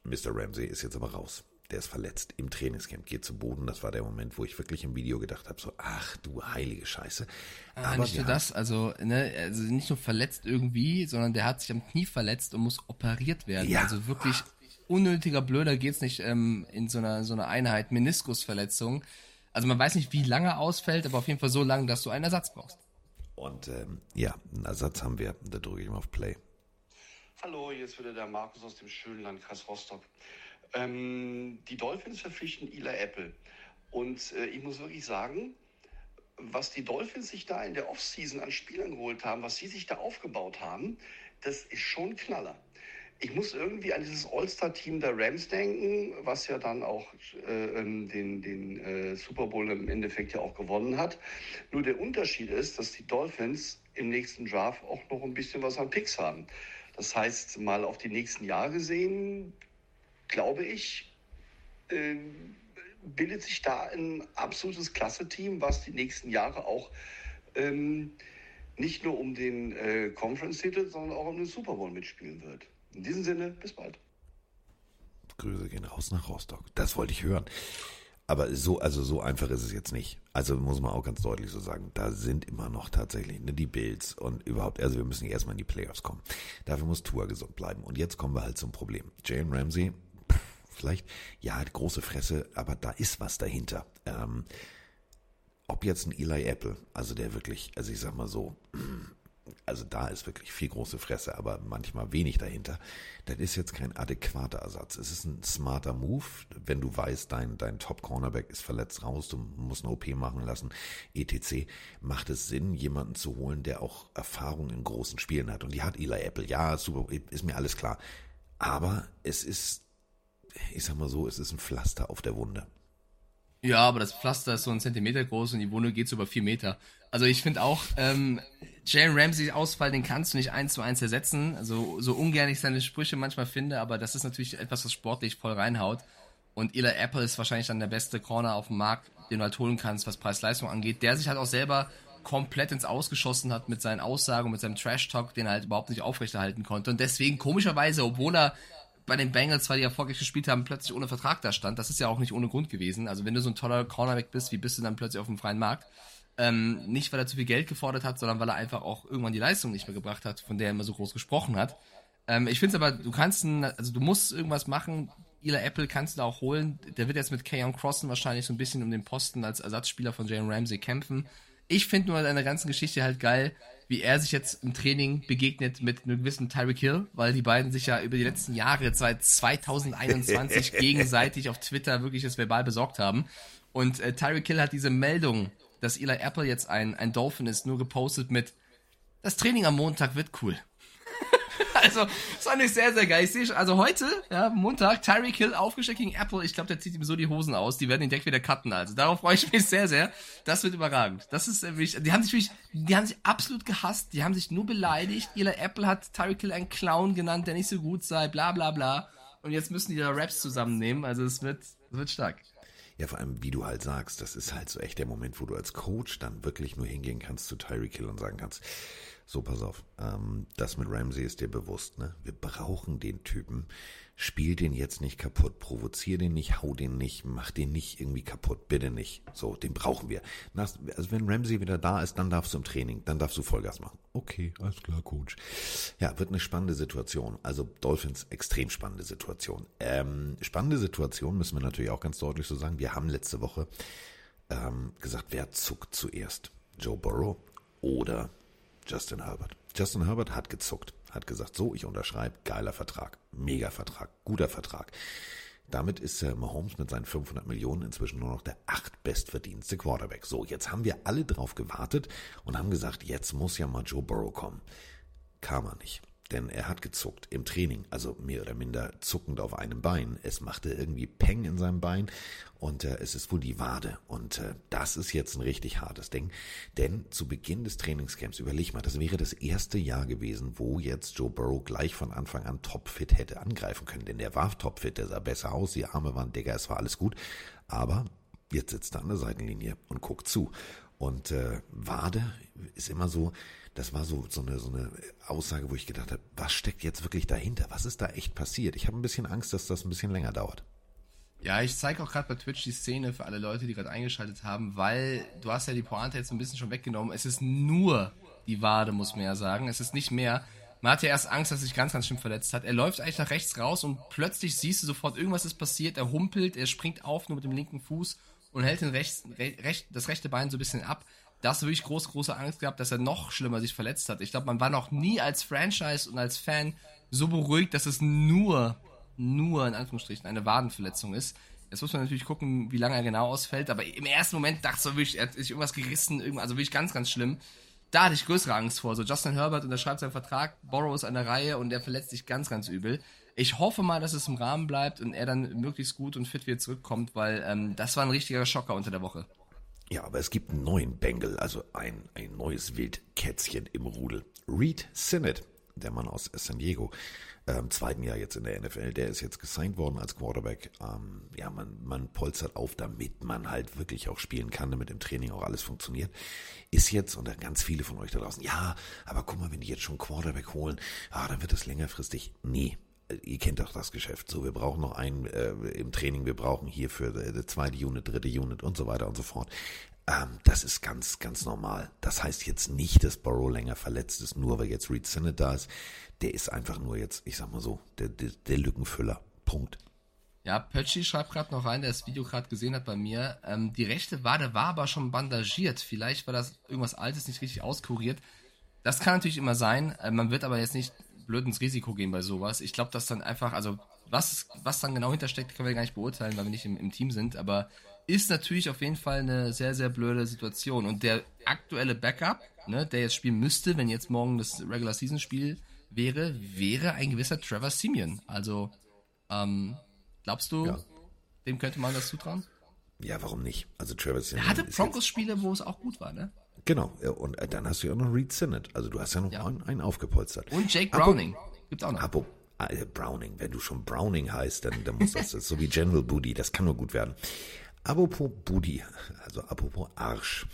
Mr. Ramsey ist jetzt aber raus. Der ist verletzt im Trainingscamp, geht zu Boden. Das war der Moment, wo ich wirklich im Video gedacht habe, so, ach du heilige Scheiße. Ah, aber nicht nur das, also, ne, also nicht nur verletzt irgendwie, sondern der hat sich am Knie verletzt und muss operiert werden. Ja. Also wirklich unnötiger Blöder geht's nicht ähm, in so einer, so einer Einheit. Meniskusverletzung. Also man weiß nicht, wie lange ausfällt, aber auf jeden Fall so lange, dass du einen Ersatz brauchst. Und ähm, ja, einen Ersatz haben wir. Da drücke ich mal auf Play. Hallo, hier ist wieder der Markus aus dem schönen Landkreis Rostock. Ähm, die Dolphins verpflichten Eli Apple. Und äh, ich muss wirklich sagen, was die Dolphins sich da in der Offseason an Spielern geholt haben, was sie sich da aufgebaut haben, das ist schon Knaller ich muss irgendwie an dieses All-Star-Team der Rams denken, was ja dann auch äh, ähm, den, den äh, Super Bowl im Endeffekt ja auch gewonnen hat. Nur der Unterschied ist, dass die Dolphins im nächsten Draft auch noch ein bisschen was an Picks haben. Das heißt, mal auf die nächsten Jahre gesehen, glaube ich, äh, bildet sich da ein absolutes Klasse-Team, was die nächsten Jahre auch ähm, nicht nur um den äh, Conference-Titel, sondern auch um den Super Bowl mitspielen wird. In diesem Sinne, bis bald. Grüße gehen raus nach Rostock. Das wollte ich hören. Aber so, also so einfach ist es jetzt nicht. Also muss man auch ganz deutlich so sagen, da sind immer noch tatsächlich ne, die Bills und überhaupt, also wir müssen erstmal in die Playoffs kommen. Dafür muss Tour gesund bleiben. Und jetzt kommen wir halt zum Problem. Jalen Ramsey, vielleicht, ja, hat große Fresse, aber da ist was dahinter. Ähm, ob jetzt ein Eli Apple, also der wirklich, also ich sag mal so, also da ist wirklich viel große Fresse, aber manchmal wenig dahinter. Das ist jetzt kein adäquater Ersatz. Es ist ein smarter Move, wenn du weißt, dein, dein Top-Cornerback ist verletzt raus, du musst eine OP machen lassen, etc. Macht es Sinn, jemanden zu holen, der auch Erfahrung in großen Spielen hat. Und die hat Eli Apple. Ja, super, ist mir alles klar. Aber es ist ich sag mal so, es ist ein Pflaster auf der Wunde. Ja, aber das Pflaster ist so ein Zentimeter groß und die Wunde geht so über vier Meter. Also ich finde auch, ähm, Jalen Ramsey Ausfall, den kannst du nicht eins zu eins ersetzen. Also so ungern ich seine Sprüche manchmal finde, aber das ist natürlich etwas, was sportlich voll reinhaut. Und Eli Apple ist wahrscheinlich dann der beste Corner auf dem Markt, den du halt holen kannst, was Preis-Leistung angeht, der sich halt auch selber komplett ins Ausgeschossen hat mit seinen Aussagen, mit seinem Trash-Talk, den er halt überhaupt nicht aufrechterhalten konnte. Und deswegen komischerweise, obwohl er bei den Bengals, zwar die erfolgreich gespielt haben, plötzlich ohne Vertrag da stand. Das ist ja auch nicht ohne Grund gewesen. Also wenn du so ein toller Cornerback bist, wie bist du dann plötzlich auf dem freien Markt? Ähm, nicht, weil er zu viel Geld gefordert hat, sondern weil er einfach auch irgendwann die Leistung nicht mehr gebracht hat, von der er immer so groß gesprochen hat. Ähm, ich finde es aber, du kannst, ein, also du musst irgendwas machen. Eli Apple kannst du da auch holen. Der wird jetzt mit Kayon Crossen wahrscheinlich so ein bisschen um den Posten als Ersatzspieler von Jalen Ramsey kämpfen. Ich finde nur an der ganzen Geschichte halt geil, wie er sich jetzt im Training begegnet mit einem gewissen Tyreek Hill, weil die beiden sich ja über die letzten Jahre seit 2021 *laughs* gegenseitig auf Twitter wirklich das verbal besorgt haben. Und äh, Tyreek Hill hat diese Meldung, dass Eli Apple jetzt ein, ein Dolphin ist, nur gepostet mit das Training am Montag wird cool. *laughs* also, das fand ich sehr, sehr geil. Ich sehe also heute, ja, Montag, Tyreek Hill aufgestellt gegen Apple. Ich glaube, der zieht ihm so die Hosen aus. Die werden ihn direkt wieder cutten. Also, darauf freue ich mich sehr, sehr. Das wird überragend. Das ist äh, wirklich, die haben sich wirklich, die haben sich absolut gehasst. Die haben sich nur beleidigt. Eli Apple hat Tyreek Hill einen Clown genannt, der nicht so gut sei, bla, bla, bla. Und jetzt müssen die da Raps zusammennehmen. Also, es wird, es wird stark. Ja, vor allem, wie du halt sagst, das ist halt so echt der Moment, wo du als Coach dann wirklich nur hingehen kannst zu Tyreek Hill und sagen kannst, so, pass auf. Ähm, das mit Ramsey ist dir bewusst, ne? Wir brauchen den Typen. Spiel den jetzt nicht kaputt, provozier den nicht, hau den nicht, mach den nicht irgendwie kaputt, bitte nicht. So, den brauchen wir. Nach, also wenn Ramsey wieder da ist, dann darfst du im Training, dann darfst du Vollgas machen. Okay, alles klar, Coach. Ja, wird eine spannende Situation. Also Dolphins, extrem spannende Situation. Ähm, spannende Situation müssen wir natürlich auch ganz deutlich so sagen. Wir haben letzte Woche ähm, gesagt, wer zuckt zuerst? Joe Burrow oder Justin Herbert. Justin Herbert hat gezuckt, hat gesagt, so, ich unterschreibe, geiler Vertrag, mega Vertrag, guter Vertrag. Damit ist äh, Mahomes mit seinen 500 Millionen inzwischen nur noch der acht bestverdienste Quarterback. So, jetzt haben wir alle drauf gewartet und haben gesagt, jetzt muss ja mal Joe Burrow kommen. Kam er nicht denn er hat gezuckt im Training, also mehr oder minder zuckend auf einem Bein. Es machte irgendwie Peng in seinem Bein und äh, es ist wohl die Wade. Und äh, das ist jetzt ein richtig hartes Ding, denn zu Beginn des Trainingscamps, überleg mal, das wäre das erste Jahr gewesen, wo jetzt Joe Burrow gleich von Anfang an topfit hätte angreifen können, denn der war topfit, der sah besser aus, die Arme waren dicker, es war alles gut, aber jetzt sitzt er an der Seitenlinie und guckt zu. Und äh, Wade ist immer so, das war so, so, eine, so eine Aussage, wo ich gedacht habe, was steckt jetzt wirklich dahinter? Was ist da echt passiert? Ich habe ein bisschen Angst, dass das ein bisschen länger dauert. Ja, ich zeige auch gerade bei Twitch die Szene für alle Leute, die gerade eingeschaltet haben, weil du hast ja die Pointe jetzt ein bisschen schon weggenommen. Es ist nur die Wade, muss man ja sagen. Es ist nicht mehr. Man hatte erst Angst, dass er sich ganz, ganz schlimm verletzt hat. Er läuft eigentlich nach rechts raus und plötzlich siehst du sofort, irgendwas ist passiert. Er humpelt, er springt auf nur mit dem linken Fuß und hält den rechts, recht, das rechte Bein so ein bisschen ab da hast du wirklich große, große Angst gehabt, dass er noch schlimmer sich verletzt hat. Ich glaube, man war noch nie als Franchise und als Fan so beruhigt, dass es nur, nur in Anführungsstrichen eine Wadenverletzung ist. Jetzt muss man natürlich gucken, wie lange er genau ausfällt, aber im ersten Moment dachte ich so wirklich, er hat sich irgendwas gerissen, also wirklich ganz, ganz schlimm. Da hatte ich größere Angst vor. So Justin Herbert unterschreibt seinen Vertrag, Borrow ist an der Reihe und er verletzt sich ganz, ganz übel. Ich hoffe mal, dass es im Rahmen bleibt und er dann möglichst gut und fit wieder zurückkommt, weil ähm, das war ein richtiger Schocker unter der Woche. Ja, aber es gibt einen neuen Bengal, also ein, ein neues Wildkätzchen im Rudel. Reed Sinnett, der Mann aus San Diego, äh, im zweiten Jahr jetzt in der NFL, der ist jetzt gesigned worden als Quarterback. Ähm, ja, man, man polstert auf, damit man halt wirklich auch spielen kann, damit im Training auch alles funktioniert. Ist jetzt, und ganz viele von euch da draußen, ja, aber guck mal, wenn die jetzt schon Quarterback holen, ah, dann wird das längerfristig. Nee, ihr kennt doch das Geschäft. So, wir brauchen noch einen äh, im Training, wir brauchen hier für die zweite Unit, dritte Unit und so weiter und so fort. Ähm, das ist ganz, ganz normal. Das heißt jetzt nicht, dass Burrow länger verletzt ist, nur weil jetzt Reed Sinnett da ist. Der ist einfach nur jetzt, ich sag mal so, der, der, der Lückenfüller. Punkt. Ja, Pötschi schreibt gerade noch rein, der das Video gerade gesehen hat bei mir. Ähm, die rechte Wade war aber schon bandagiert. Vielleicht war das irgendwas Altes nicht richtig auskuriert. Das kann natürlich immer sein. Äh, man wird aber jetzt nicht blöd ins Risiko gehen bei sowas. Ich glaube, dass dann einfach, also was, was dann genau hintersteckt, können wir gar nicht beurteilen, weil wir nicht im, im Team sind, aber ist natürlich auf jeden Fall eine sehr, sehr blöde Situation. Und der aktuelle Backup, ne, der jetzt spielen müsste, wenn jetzt morgen das Regular Season Spiel wäre, wäre ein gewisser Trevor Simeon. Also, ähm, Glaubst du, ja. dem könnte man das zutrauen? Ja, warum nicht? Also Travis Er hatte Broncos-Spiele, wo es auch gut war, ne? Genau, und dann hast du ja auch noch Reed Sinnett. Also du hast ja noch ja. Einen, einen, aufgepolstert. Und Jake Browning. Gibt auch noch. Abo, äh, Browning, wenn du schon Browning heißt, dann, dann muss das, das so wie General Booty, das kann nur gut werden. Apropos Booty, also apropos Arsch.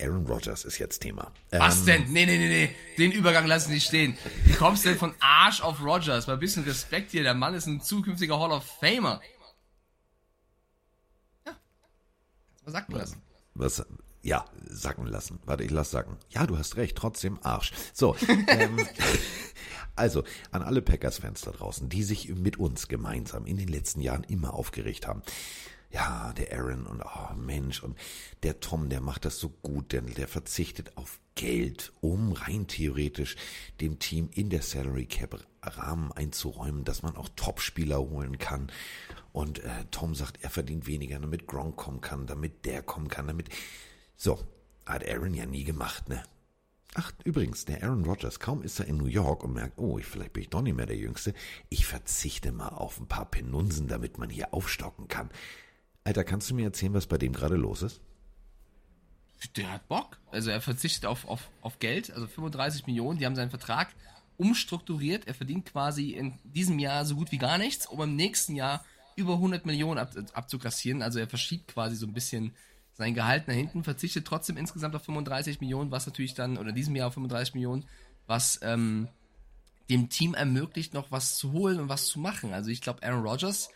Aaron Rodgers ist jetzt Thema. Was ähm, denn? Nee, nee, nee, nee. Den Übergang lassen nicht stehen. Wie kommst du denn von Arsch auf Rodgers? Mal ein bisschen Respekt hier. Der Mann ist ein zukünftiger Hall of Famer. Ja. Kannst mal sacken lassen. Was? Ja, sacken lassen. Warte, ich lass sacken. Ja, du hast recht. Trotzdem Arsch. So. *laughs* ähm, also, an alle Packers-Fans da draußen, die sich mit uns gemeinsam in den letzten Jahren immer aufgeregt haben ja, der Aaron und oh Mensch und der Tom, der macht das so gut, denn der verzichtet auf Geld, um rein theoretisch dem Team in der Salary Cap Rahmen einzuräumen, dass man auch Topspieler holen kann. Und äh, Tom sagt, er verdient weniger, damit Gronk kommen kann, damit der kommen kann, damit. So, hat Aaron ja nie gemacht, ne? Ach, übrigens, der Aaron Rodgers, kaum ist er in New York und merkt, oh, vielleicht bin ich doch nicht mehr der Jüngste, ich verzichte mal auf ein paar Penunsen, damit man hier aufstocken kann. Alter, kannst du mir erzählen, was bei dem gerade los ist? Der hat Bock. Also er verzichtet auf, auf, auf Geld, also 35 Millionen, die haben seinen Vertrag umstrukturiert. Er verdient quasi in diesem Jahr so gut wie gar nichts, um im nächsten Jahr über 100 Millionen ab, abzukassieren. Also er verschiebt quasi so ein bisschen sein Gehalt nach hinten, verzichtet trotzdem insgesamt auf 35 Millionen, was natürlich dann, oder diesem Jahr auf 35 Millionen, was ähm, dem Team ermöglicht, noch was zu holen und was zu machen. Also ich glaube, Aaron Rodgers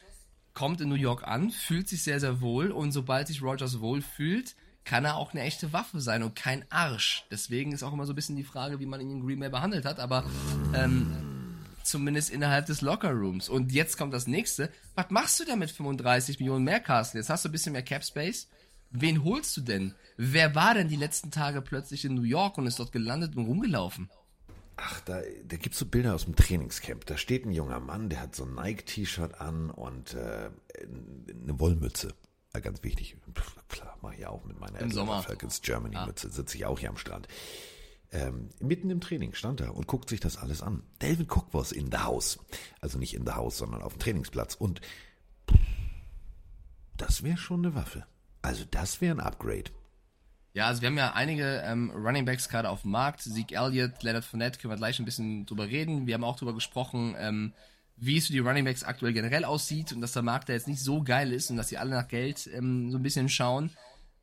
kommt in New York an, fühlt sich sehr, sehr wohl und sobald sich Rogers wohl fühlt, kann er auch eine echte Waffe sein und kein Arsch. Deswegen ist auch immer so ein bisschen die Frage, wie man ihn in Green Bay behandelt hat, aber ähm, zumindest innerhalb des Lockerrooms. Und jetzt kommt das nächste. Was machst du denn mit 35 Millionen mehr, Carsten? Jetzt hast du ein bisschen mehr Cap Space. Wen holst du denn? Wer war denn die letzten Tage plötzlich in New York und ist dort gelandet und rumgelaufen? Ach, da, da gibt es so Bilder aus dem Trainingscamp. Da steht ein junger Mann, der hat so ein Nike-T-Shirt an und äh, eine Wollmütze. Ja, ganz wichtig. Klar, mache ich auch mit meiner Im Sommer. Falcons Germany-Mütze. Ja. Sitze ich auch hier am Strand. Ähm, mitten im Training stand er und guckt sich das alles an. Delvin Cook was in the house. Also nicht in the house, sondern auf dem Trainingsplatz. Und das wäre schon eine Waffe. Also das wäre ein Upgrade. Ja, also wir haben ja einige ähm, Running Backs gerade auf dem Markt. Zeke Elliott, Leonard Fournette, können wir gleich ein bisschen drüber reden. Wir haben auch drüber gesprochen, ähm, wie es für die Running Backs aktuell generell aussieht und dass der Markt da jetzt nicht so geil ist und dass sie alle nach Geld ähm, so ein bisschen schauen.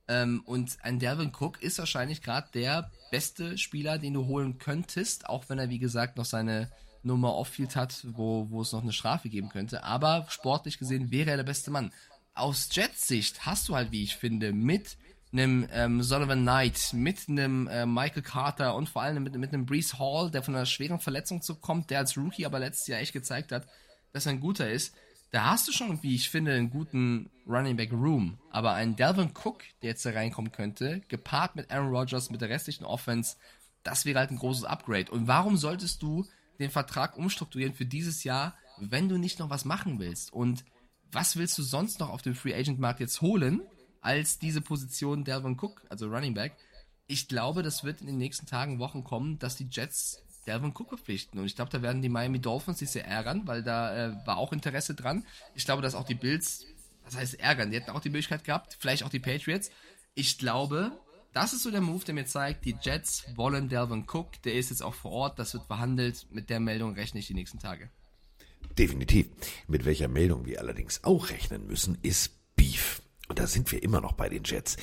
Ähm, und ein Delvin Cook ist wahrscheinlich gerade der beste Spieler, den du holen könntest, auch wenn er, wie gesagt, noch seine Nummer Off-Field hat, wo, wo es noch eine Strafe geben könnte. Aber sportlich gesehen wäre er der beste Mann. Aus Jets Sicht hast du halt, wie ich finde, mit einem ähm, Sullivan Knight, mit einem äh, Michael Carter und vor allem mit, mit einem Brees Hall, der von einer schweren Verletzung zurückkommt, der als Rookie aber letztes Jahr echt gezeigt hat, dass er ein guter ist. Da hast du schon, wie ich finde, einen guten Running Back Room. Aber ein Delvin Cook, der jetzt da reinkommen könnte, gepaart mit Aaron Rodgers, mit der restlichen Offense, das wäre halt ein großes Upgrade. Und warum solltest du den Vertrag umstrukturieren für dieses Jahr, wenn du nicht noch was machen willst? Und was willst du sonst noch auf dem Free Agent Markt jetzt holen? als diese Position Delvin Cook, also Running Back. Ich glaube, das wird in den nächsten Tagen, Wochen kommen, dass die Jets Delvin Cook verpflichten. Und ich glaube, da werden die Miami Dolphins sich sehr ärgern, weil da äh, war auch Interesse dran. Ich glaube, dass auch die Bills, was heißt ärgern, die hätten auch die Möglichkeit gehabt, vielleicht auch die Patriots. Ich glaube, das ist so der Move, der mir zeigt, die Jets wollen Delvin Cook, der ist jetzt auch vor Ort, das wird verhandelt. Mit der Meldung rechne ich die nächsten Tage. Definitiv. Mit welcher Meldung wir allerdings auch rechnen müssen, ist Beef. Und da sind wir immer noch bei den Jets.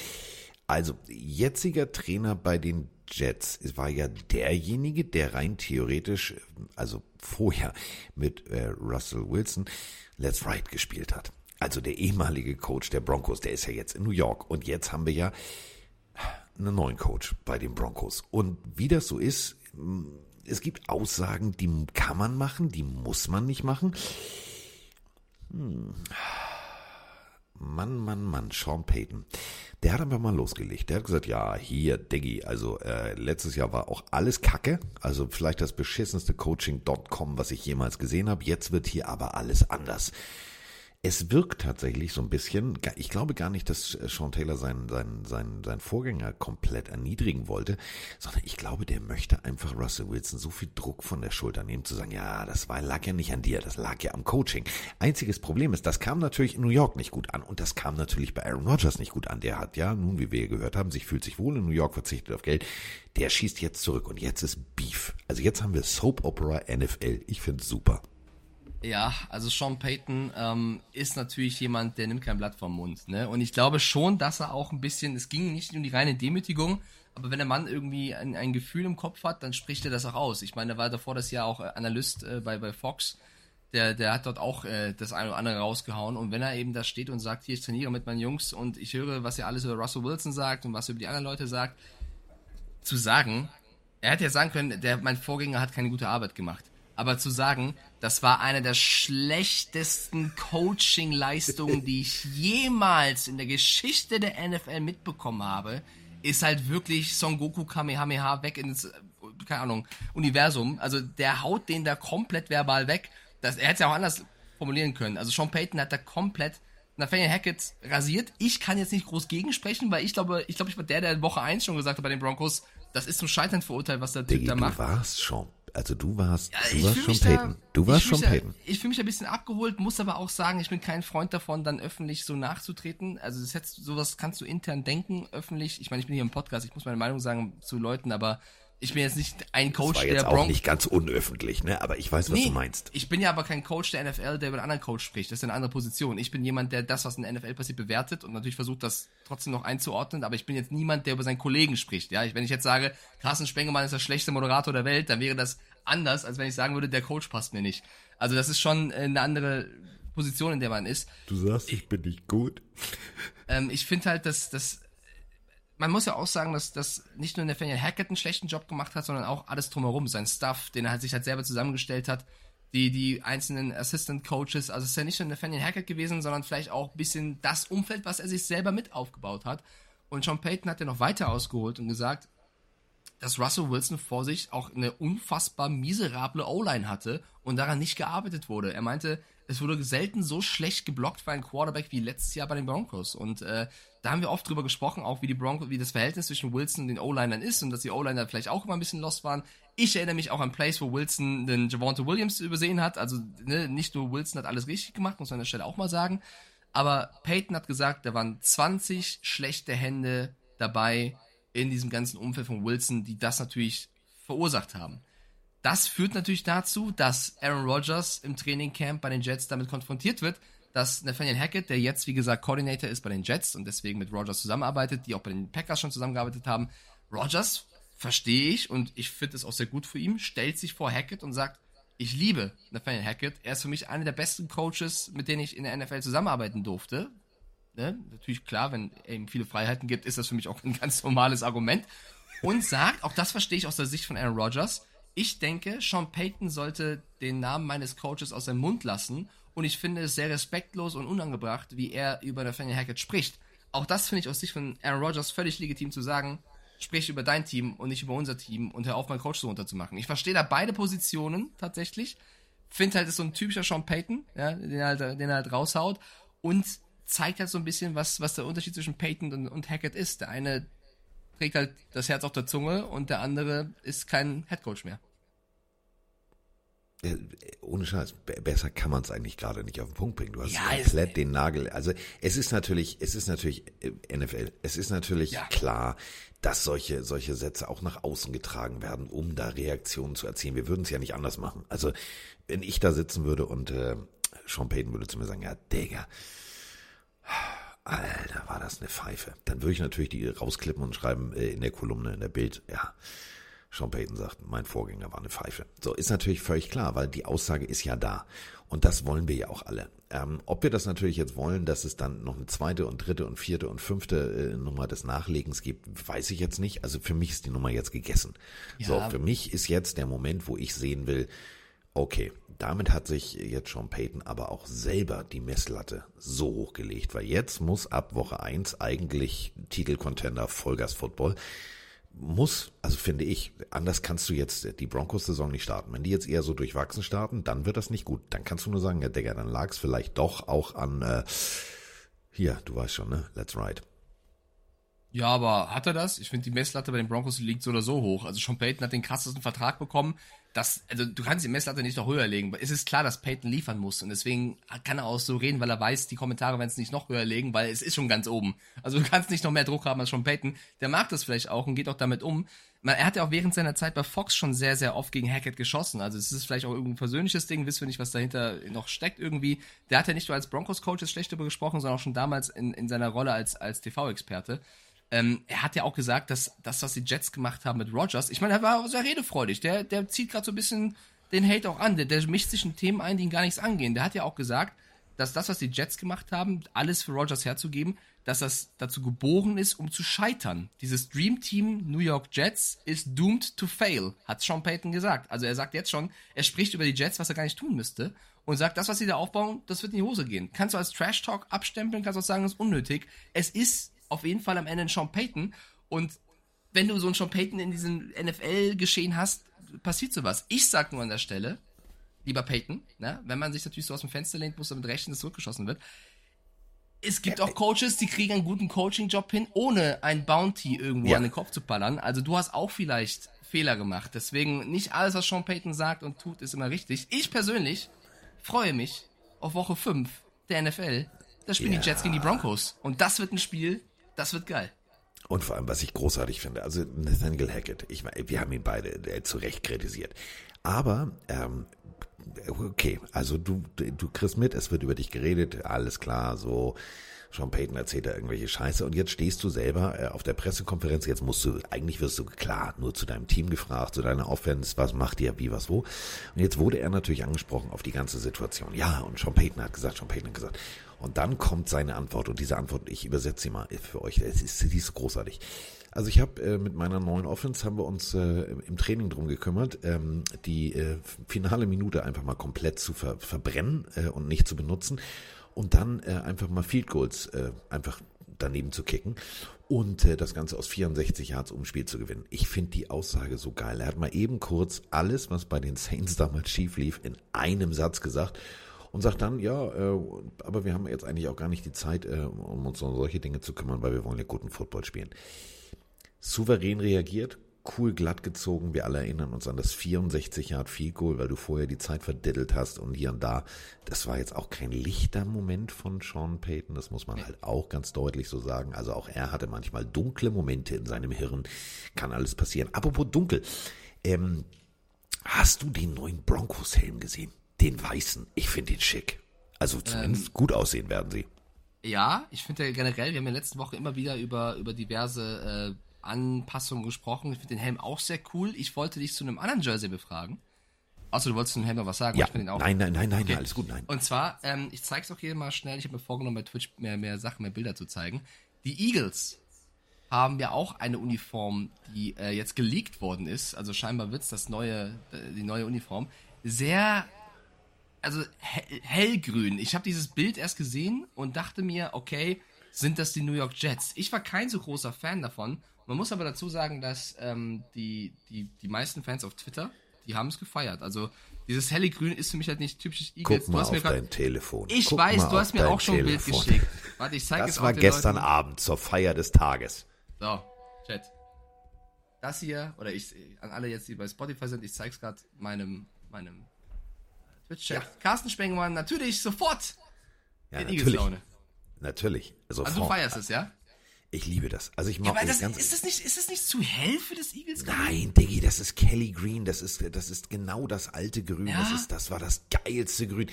Also, jetziger Trainer bei den Jets war ja derjenige, der rein theoretisch, also vorher mit äh, Russell Wilson Let's Ride gespielt hat. Also der ehemalige Coach der Broncos, der ist ja jetzt in New York. Und jetzt haben wir ja einen neuen Coach bei den Broncos. Und wie das so ist, es gibt Aussagen, die kann man machen, die muss man nicht machen. Hm. Mann, Mann, Mann, Sean Payton. Der hat einfach mal losgelegt. Der hat gesagt, ja, hier, Diggi, also äh, letztes Jahr war auch alles Kacke. Also vielleicht das beschissenste Coaching.com, was ich jemals gesehen habe. Jetzt wird hier aber alles anders. Es wirkt tatsächlich so ein bisschen, ich glaube gar nicht, dass äh, Sean Taylor seinen, seinen, seinen, seinen Vorgänger komplett erniedrigen wollte, sondern ich glaube, der möchte einfach Russell Wilson so viel Druck von der Schulter nehmen, zu sagen, ja, das war, lag ja nicht an dir, das lag ja am Coaching. Einziges Problem ist, das kam natürlich in New York nicht gut an und das kam natürlich bei Aaron Rodgers nicht gut an. Der hat ja, nun, wie wir gehört haben, sich fühlt sich wohl in New York, verzichtet auf Geld. Der schießt jetzt zurück und jetzt ist Beef. Also jetzt haben wir Soap Opera NFL. Ich finde es super. Ja, also Sean Payton ähm, ist natürlich jemand, der nimmt kein Blatt vom Mund. Ne? Und ich glaube schon, dass er auch ein bisschen, es ging nicht um die reine Demütigung, aber wenn der Mann irgendwie ein, ein Gefühl im Kopf hat, dann spricht er das auch aus. Ich meine, er war davor das Jahr auch Analyst äh, bei, bei Fox. Der, der hat dort auch äh, das eine oder andere rausgehauen. Und wenn er eben da steht und sagt, hier, ich trainiere mit meinen Jungs und ich höre, was er alles über Russell Wilson sagt und was er über die anderen Leute sagt, zu sagen, er hätte ja sagen können, der, mein Vorgänger hat keine gute Arbeit gemacht. Aber zu sagen, das war eine der schlechtesten Coaching-Leistungen, die ich jemals in der Geschichte der NFL mitbekommen habe, ist halt wirklich Son Goku Kamehameha weg ins, keine Ahnung, Universum. Also der haut den da komplett verbal weg. Das, er hätte es ja auch anders formulieren können. Also Sean Payton hat da komplett Nathaniel Hackett rasiert. Ich kann jetzt nicht groß gegensprechen, weil ich glaube, ich glaube, ich war der, der Woche 1 schon gesagt hat bei den Broncos, das ist zum Scheitern verurteilt, was der Typ da macht. Du warst schon also du warst, ja, du warst schon Peyton. Du warst schon Peyton. Ich fühle mich ein bisschen abgeholt, muss aber auch sagen, ich bin kein Freund davon, dann öffentlich so nachzutreten. Also das jetzt, sowas kannst du intern denken, öffentlich. Ich meine, ich bin hier im Podcast, ich muss meine Meinung sagen zu Leuten, aber ich bin jetzt nicht ein Coach das war jetzt der auch nicht ganz unöffentlich, ne? Aber ich weiß, was nee, du meinst. Ich bin ja aber kein Coach der NFL, der über einen anderen Coach spricht. Das ist eine andere Position. Ich bin jemand, der das, was in der NFL passiert, bewertet und natürlich versucht, das trotzdem noch einzuordnen. Aber ich bin jetzt niemand, der über seinen Kollegen spricht. Ja, ich, wenn ich jetzt sage, Carsten Spengemann ist der schlechteste Moderator der Welt, dann wäre das anders, als wenn ich sagen würde, der Coach passt mir nicht. Also das ist schon eine andere Position, in der man ist. Du sagst, ich, ich bin nicht gut. Ähm, ich finde halt, dass das man muss ja auch sagen, dass, dass nicht nur Nathaniel Hackett einen schlechten Job gemacht hat, sondern auch alles drumherum, sein Stuff, den er halt sich halt selber zusammengestellt hat, die, die einzelnen Assistant Coaches, also es ist ja nicht nur Nathaniel Hackett gewesen, sondern vielleicht auch ein bisschen das Umfeld, was er sich selber mit aufgebaut hat. Und John Payton hat ja noch weiter ausgeholt und gesagt, dass Russell Wilson vor sich auch eine unfassbar miserable O-Line hatte und daran nicht gearbeitet wurde. Er meinte, es wurde selten so schlecht geblockt für einen Quarterback wie letztes Jahr bei den Broncos. Und äh, da haben wir oft drüber gesprochen, auch wie die Broncos, wie das Verhältnis zwischen Wilson und den O-Linern ist und dass die O-Liner vielleicht auch immer ein bisschen lost waren. Ich erinnere mich auch an Plays, wo Wilson den Javante Williams übersehen hat. Also ne, nicht nur Wilson hat alles richtig gemacht, muss man an der Stelle auch mal sagen. Aber Peyton hat gesagt, da waren 20 schlechte Hände dabei in diesem ganzen Umfeld von Wilson, die das natürlich verursacht haben. Das führt natürlich dazu, dass Aaron Rodgers im Trainingcamp bei den Jets damit konfrontiert wird, dass Nathaniel Hackett, der jetzt, wie gesagt, Coordinator ist bei den Jets und deswegen mit Rodgers zusammenarbeitet, die auch bei den Packers schon zusammengearbeitet haben. Rodgers, verstehe ich und ich finde es auch sehr gut für ihn, stellt sich vor Hackett und sagt, ich liebe Nathaniel Hackett. Er ist für mich einer der besten Coaches, mit denen ich in der NFL zusammenarbeiten durfte. Ne? Natürlich klar, wenn er ihm viele Freiheiten gibt, ist das für mich auch ein *laughs* ganz normales Argument. Und sagt, auch das verstehe ich aus der Sicht von Aaron Rodgers, ich denke, Sean Payton sollte den Namen meines Coaches aus seinem Mund lassen und ich finde es sehr respektlos und unangebracht, wie er über Nathaniel Hackett spricht. Auch das finde ich aus Sicht von Aaron Rodgers völlig legitim zu sagen, sprich über dein Team und nicht über unser Team und hör auf, meinen Coach so runterzumachen. Ich verstehe da beide Positionen tatsächlich. Finde halt, ist so ein typischer Sean Payton, ja, den er halt, den er halt raushaut und zeigt halt so ein bisschen, was, was der Unterschied zwischen Payton und, und Hackett ist. Der eine trägt halt das Herz auf der Zunge und der andere ist kein Headcoach mehr. Ohne Scheiß, besser kann man es eigentlich gerade nicht auf den Punkt bringen. Du hast ja, komplett den Nagel. Also es ist natürlich, es ist natürlich äh, NFL. Es ist natürlich ja. klar, dass solche solche Sätze auch nach außen getragen werden, um da Reaktionen zu erzielen. Wir würden es ja nicht anders machen. Also wenn ich da sitzen würde und äh, Sean Payton würde zu mir sagen, ja, Digga, Alter, war das eine Pfeife. Dann würde ich natürlich die rausklippen und schreiben äh, in der Kolumne, in der Bild, ja, Sean Payton sagt, mein Vorgänger war eine Pfeife. So, ist natürlich völlig klar, weil die Aussage ist ja da. Und das wollen wir ja auch alle. Ähm, ob wir das natürlich jetzt wollen, dass es dann noch eine zweite und dritte und vierte und fünfte äh, Nummer des Nachlegens gibt, weiß ich jetzt nicht. Also für mich ist die Nummer jetzt gegessen. Ja. So, für mich ist jetzt der Moment, wo ich sehen will, okay, damit hat sich jetzt Sean Payton aber auch selber die Messlatte so hochgelegt, weil jetzt muss ab Woche eins eigentlich Titelcontender Vollgas Football muss, also finde ich, anders kannst du jetzt die Broncos-Saison nicht starten. Wenn die jetzt eher so durchwachsen starten, dann wird das nicht gut. Dann kannst du nur sagen, ja, Digga, dann lag es vielleicht doch auch an, äh, hier, du weißt schon, ne? Let's ride. Ja, aber hat er das? Ich finde, die Messlatte bei den Broncos liegt so oder so hoch. Also Sean Payton hat den krassesten Vertrag bekommen. Das, also du kannst die Messlatte nicht noch höher legen. Es ist klar, dass Payton liefern muss und deswegen kann er auch so reden, weil er weiß, die Kommentare werden es nicht noch höher legen, weil es ist schon ganz oben. Also du kannst nicht noch mehr Druck haben als Sean Payton. Der mag das vielleicht auch und geht auch damit um. Er hat ja auch während seiner Zeit bei Fox schon sehr, sehr oft gegen Hackett geschossen. Also es ist vielleicht auch irgendein persönliches Ding, wissen wir nicht, was dahinter noch steckt irgendwie. Der hat ja nicht nur als Broncos-Coach schlecht darüber gesprochen, sondern auch schon damals in, in seiner Rolle als, als TV-Experte. Ähm, er hat ja auch gesagt, dass das, was die Jets gemacht haben mit Rogers, ich meine, er war sehr redefreudig. Der, der zieht gerade so ein bisschen den Hate auch an. Der, der mischt sich in Themen ein, die ihn gar nichts angehen. Der hat ja auch gesagt, dass das, was die Jets gemacht haben, alles für Rogers herzugeben, dass das dazu geboren ist, um zu scheitern. Dieses Dream Team New York Jets ist doomed to fail, hat Sean Payton gesagt. Also er sagt jetzt schon, er spricht über die Jets, was er gar nicht tun müsste. Und sagt, das, was sie da aufbauen, das wird in die Hose gehen. Kannst du als Trash Talk abstempeln, kannst auch sagen, das ist unnötig. Es ist auf jeden Fall am Ende ein Sean Payton. Und wenn du so einen Sean Payton in diesem NFL-Geschehen hast, passiert sowas. Ich sag nur an der Stelle, lieber Payton, ne, wenn man sich natürlich so aus dem Fenster lehnt, muss damit rechnen, dass zurückgeschossen wird. Es gibt auch Coaches, die kriegen einen guten Coaching-Job hin, ohne ein Bounty irgendwo ja. an den Kopf zu ballern. Also du hast auch vielleicht Fehler gemacht. Deswegen nicht alles, was Sean Payton sagt und tut, ist immer richtig. Ich persönlich freue mich auf Woche 5 der NFL. Da spielen ja. die Jets gegen die Broncos. Und das wird ein Spiel, das wird geil. Und vor allem, was ich großartig finde, also Nathaniel Hackett, ich meine, wir haben ihn beide äh, zu Recht kritisiert. Aber, ähm, okay, also du, du kriegst mit, es wird über dich geredet, alles klar, so. Sean Payton erzählt da irgendwelche Scheiße und jetzt stehst du selber äh, auf der Pressekonferenz, jetzt musst du, eigentlich wirst du klar, nur zu deinem Team gefragt, zu deiner Offense, was macht ihr, wie, was, wo. Und jetzt wurde er natürlich angesprochen auf die ganze Situation. Ja, und Sean Payton hat gesagt, Sean Payton hat gesagt, und dann kommt seine Antwort und diese Antwort, ich übersetze sie mal für euch, es ist, sie ist großartig. Also ich habe äh, mit meiner neuen Offense haben wir uns äh, im Training drum gekümmert, ähm, die äh, finale Minute einfach mal komplett zu ver verbrennen äh, und nicht zu benutzen und dann äh, einfach mal Field Goals äh, einfach daneben zu kicken und äh, das Ganze aus 64 Yards um Spiel zu gewinnen. Ich finde die Aussage so geil. Er hat mal eben kurz alles, was bei den Saints damals schief lief, in einem Satz gesagt und sagt dann, ja, äh, aber wir haben jetzt eigentlich auch gar nicht die Zeit, äh, um uns um solche Dinge zu kümmern, weil wir wollen ja guten Football spielen. Souverän reagiert, cool glatt gezogen. Wir alle erinnern uns an das 64 Yard Field Goal, weil du vorher die Zeit verdiddelt hast und hier und da. Das war jetzt auch kein lichter Moment von Sean Payton. Das muss man halt auch ganz deutlich so sagen. Also auch er hatte manchmal dunkle Momente in seinem Hirn. Kann alles passieren. Apropos dunkel. Ähm, hast du den neuen Broncos Helm gesehen? Den weißen. Ich finde ihn schick. Also zumindest ähm, gut aussehen werden sie. Ja, ich finde ja generell, wir haben ja letzte Woche immer wieder über, über diverse äh, Anpassungen gesprochen. Ich finde den Helm auch sehr cool. Ich wollte dich zu einem anderen Jersey befragen. Außer du wolltest zu dem Helm noch was sagen. Ja, nein, nein, nein, nein, okay. alles gut, nein. Und zwar, ähm, ich zeige es auch hier mal schnell. Ich habe mir vorgenommen, bei Twitch mehr, mehr Sachen, mehr Bilder zu zeigen. Die Eagles haben ja auch eine Uniform, die äh, jetzt geleakt worden ist. Also scheinbar wird es das neue, äh, die neue Uniform. Sehr also hellgrün. Ich habe dieses Bild erst gesehen und dachte mir, okay, sind das die New York Jets? Ich war kein so großer Fan davon. Man muss aber dazu sagen, dass ähm, die, die, die meisten Fans auf Twitter, die haben es gefeiert. Also dieses helle Grün ist für mich halt nicht typisches Eagles. Guck mal auf dein Telefon. Ich Guck weiß, du hast mir auch schon ein Bild geschickt. Warte, ich zeige es Das war gestern Leuten. Abend zur Feier des Tages. So, Chat. Das hier, oder ich, an alle jetzt, die bei Spotify sind, ich zeige es gerade meinem, meinem Twitch-Chat. Ja. Carsten Spengemann, natürlich sofort ja, in natürlich. Laune. Natürlich. Sofort. Also du feierst es, ja? Ich liebe das. Also ich mag ja, das, ist, das nicht, ist das nicht zu hell für das Eagles? Nein, Diggi, das ist Kelly Green. Das ist, das ist genau das alte Grün. Ja? Das ist, das war das geilste Grün.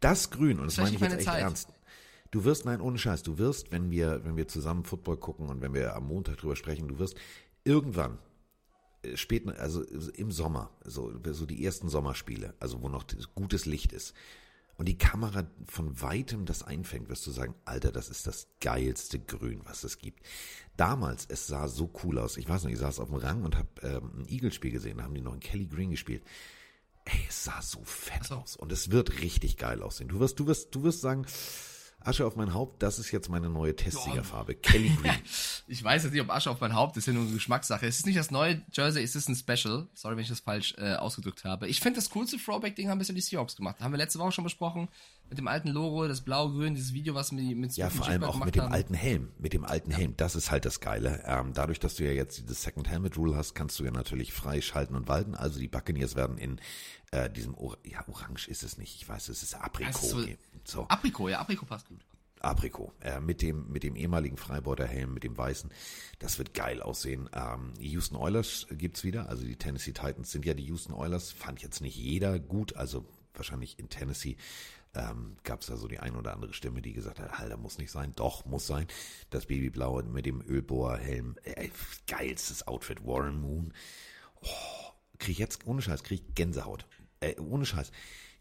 Das Grün, und das, das meine ich jetzt echt Zeit. ernst. Du wirst, nein, ohne Scheiß, du wirst, wenn wir, wenn wir zusammen Football gucken und wenn wir am Montag drüber sprechen, du wirst irgendwann, spät, also im Sommer, so, so die ersten Sommerspiele, also wo noch gutes Licht ist, und die Kamera von weitem das einfängt, wirst du sagen, Alter, das ist das geilste Grün, was es gibt. Damals, es sah so cool aus. Ich weiß noch, ich saß auf dem Rang und habe ähm, ein Eagles-Spiel gesehen, da haben die noch in Kelly Green gespielt. Ey, es sah so fett aus und es wird richtig geil aussehen. Du wirst, du wirst, du wirst sagen, Asche auf mein Haupt, das ist jetzt meine neue Testsiegerfarbe. Kelly Green. *laughs* ich weiß jetzt nicht, ob Asche auf mein Haupt ist ja nur eine Geschmackssache. Es ist nicht das neue Jersey, es ist ein Special. Sorry, wenn ich das falsch äh, ausgedrückt habe. Ich finde, das coolste Throwback-Ding haben bisher die Seahawks gemacht. Haben wir letzte Woche schon besprochen. Mit dem alten Logo, das blau-grün, dieses Video, was mit, mit Ja, vor allem auch mit dem haben. alten Helm. Mit dem alten Helm. Das ist halt das Geile. Ähm, dadurch, dass du ja jetzt dieses Second Helmet Rule hast, kannst du ja natürlich frei schalten und walten. Also die Buccaneers werden in äh, diesem, Or ja, orange ist es nicht. Ich weiß, es ist Aprikot. So, so. Aprikot, ja, Aprikot passt gut. Aprikot, äh, mit dem mit dem ehemaligen Freibeuter Helm, mit dem weißen. Das wird geil aussehen. Ähm, Houston Oilers gibt's wieder, also die Tennessee Titans sind ja die Houston Oilers. Fand jetzt nicht jeder gut, also wahrscheinlich in Tennessee ähm, gab es da so die ein oder andere Stimme, die gesagt hat, Alter, muss nicht sein. Doch, muss sein. Das Babyblaue mit dem Ölbohrhelm, äh, geilstes Outfit, Warren Moon. Oh, krieg ich jetzt, ohne Scheiß, krieg Gänsehaut. Äh, ohne Scheiß.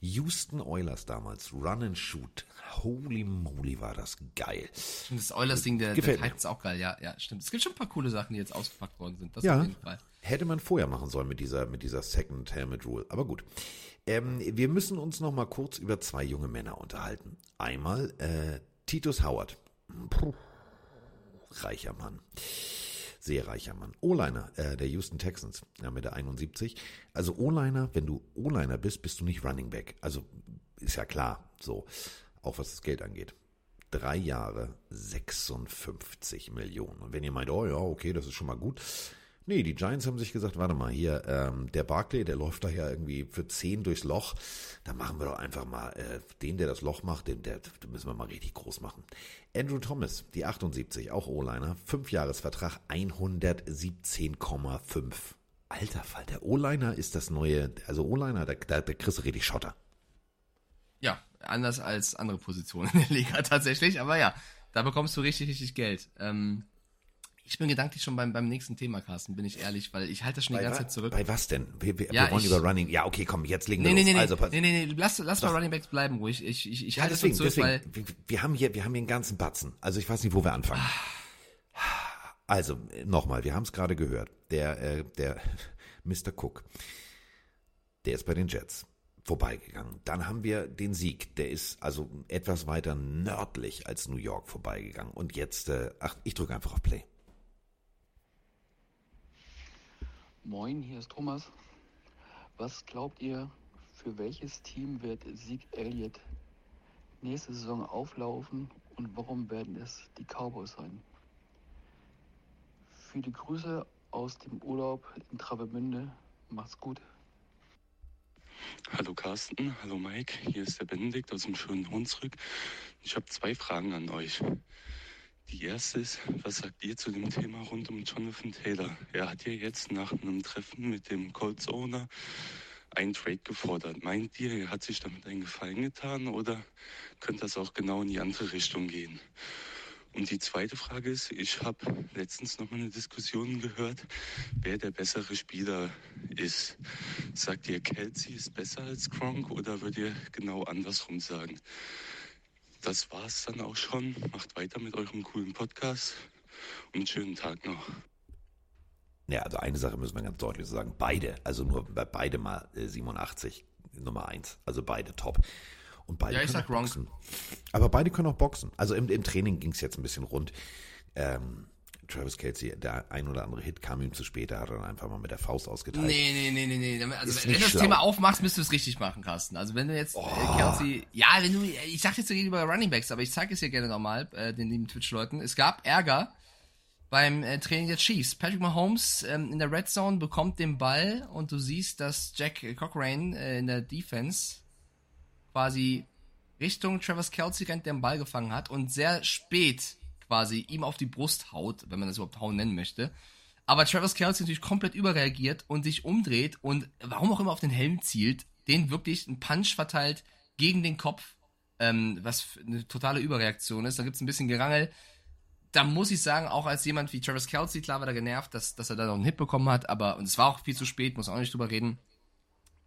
Houston Oilers damals, Run and Shoot. Holy moly, war das geil. Und das Oilers-Ding der, der Titans auch geil, ja, ja, stimmt. Es gibt schon ein paar coole Sachen, die jetzt ausgepackt worden sind. Das ja, auf jeden Fall. Hätte man vorher machen sollen mit dieser, mit dieser Second Helmet Rule. Aber gut. Ähm, wir müssen uns noch mal kurz über zwei junge Männer unterhalten. Einmal äh, Titus Howard. Puh, reicher Mann. Sehr reicher Mann. O-Liner äh, der Houston Texans ja, mit der 71. Also O-Liner, wenn du O-Liner bist, bist du nicht Running Back. Also ist ja klar, so, auch was das Geld angeht. Drei Jahre 56 Millionen. Und wenn ihr meint, oh ja, okay, das ist schon mal gut, Nee, die Giants haben sich gesagt, warte mal, hier, ähm, der Barkley, der läuft da ja irgendwie für 10 durchs Loch. Da machen wir doch einfach mal äh, den, der das Loch macht, den, der, den müssen wir mal richtig groß machen. Andrew Thomas, die 78, auch O-Liner, 5 Jahresvertrag, 117,5. Alter Fall, der O-Liner ist das neue, also O-Liner, da, da, da kriegst du richtig Schotter. Ja, anders als andere Positionen in der Liga *laughs* tatsächlich, aber ja, da bekommst du richtig, richtig Geld. Ähm, ich bin gedanklich schon beim, beim nächsten Thema, Carsten, bin ich ehrlich, weil ich halte das schon bei die ganze Zeit zurück. Bei was denn? Wir, wir, ja, wir wollen ich, über Running. Ja, okay, komm, jetzt legen wir nee, los. Nee, nee, also, nee, nee, nee, lass, lass mal Running Backs bleiben ruhig. Ich, ich, ich ja, halte deswegen, zurück, deswegen, weil wir, wir, haben hier, wir haben hier einen ganzen Batzen. Also ich weiß nicht, wo wir anfangen. Also, nochmal, wir haben es gerade gehört. Der, äh, der *laughs* Mr. Cook, der ist bei den Jets vorbeigegangen. Dann haben wir den Sieg, der ist also etwas weiter nördlich als New York vorbeigegangen. Und jetzt, äh, ach, ich drücke einfach auf Play. Moin, hier ist Thomas. Was glaubt ihr, für welches Team wird Sieg Elliott nächste Saison auflaufen und warum werden es die Cowboys sein? Viele Grüße aus dem Urlaub in Travemünde. Macht's gut. Hallo Carsten, hallo Mike, hier ist der Benedikt aus dem schönen Hunsrück. Ich habe zwei Fragen an euch. Die erste ist, was sagt ihr zu dem Thema rund um Jonathan Taylor? Er hat ja jetzt nach einem Treffen mit dem Colts Owner einen Trade gefordert. Meint ihr, er hat sich damit einen Gefallen getan oder könnte das auch genau in die andere Richtung gehen? Und die zweite Frage ist, ich habe letztens noch mal eine Diskussion gehört, wer der bessere Spieler ist. Sagt ihr, Kelsey ist besser als Gronk oder würdet ihr genau andersrum sagen? Das war's dann auch schon. Macht weiter mit eurem coolen Podcast und einen schönen Tag noch. Ja, also eine Sache müssen wir ganz deutlich sagen. Beide, also nur bei beide mal 87, äh, Nummer 1. Also beide top. Und beide ja, ich können sag auch boxen. Aber beide können auch boxen. Also im, im Training ging es jetzt ein bisschen rund. Ähm, Travis Kelsey, der ein oder andere Hit kam ihm zu spät, er hat dann einfach mal mit der Faust ausgeteilt. Nee, nee, nee, nee, nee. Also wenn du das schlau. Thema aufmachst, müsstest du es richtig machen, Carsten. Also wenn du jetzt äh, oh. Kelsey, ja, wenn du, ich sag jetzt gegenüber Running Backs, aber ich zeige es dir gerne nochmal, äh, den lieben Twitch-Leuten. Es gab Ärger beim äh, Training der Chiefs. Patrick Mahomes ähm, in der Red Zone bekommt den Ball und du siehst, dass Jack Cochrane äh, in der Defense quasi Richtung Travis Kelsey rennt, der den Ball gefangen hat und sehr spät quasi ihm auf die Brust haut, wenn man das überhaupt hauen nennen möchte. Aber Travis Kelsey natürlich komplett überreagiert und sich umdreht und warum auch immer auf den Helm zielt, den wirklich einen Punch verteilt gegen den Kopf, ähm, was eine totale Überreaktion ist. Da gibt es ein bisschen Gerangel. Da muss ich sagen, auch als jemand wie Travis Kelsey, klar war er genervt, dass, dass er da noch einen Hit bekommen hat, aber, und es war auch viel zu spät, muss auch nicht drüber reden.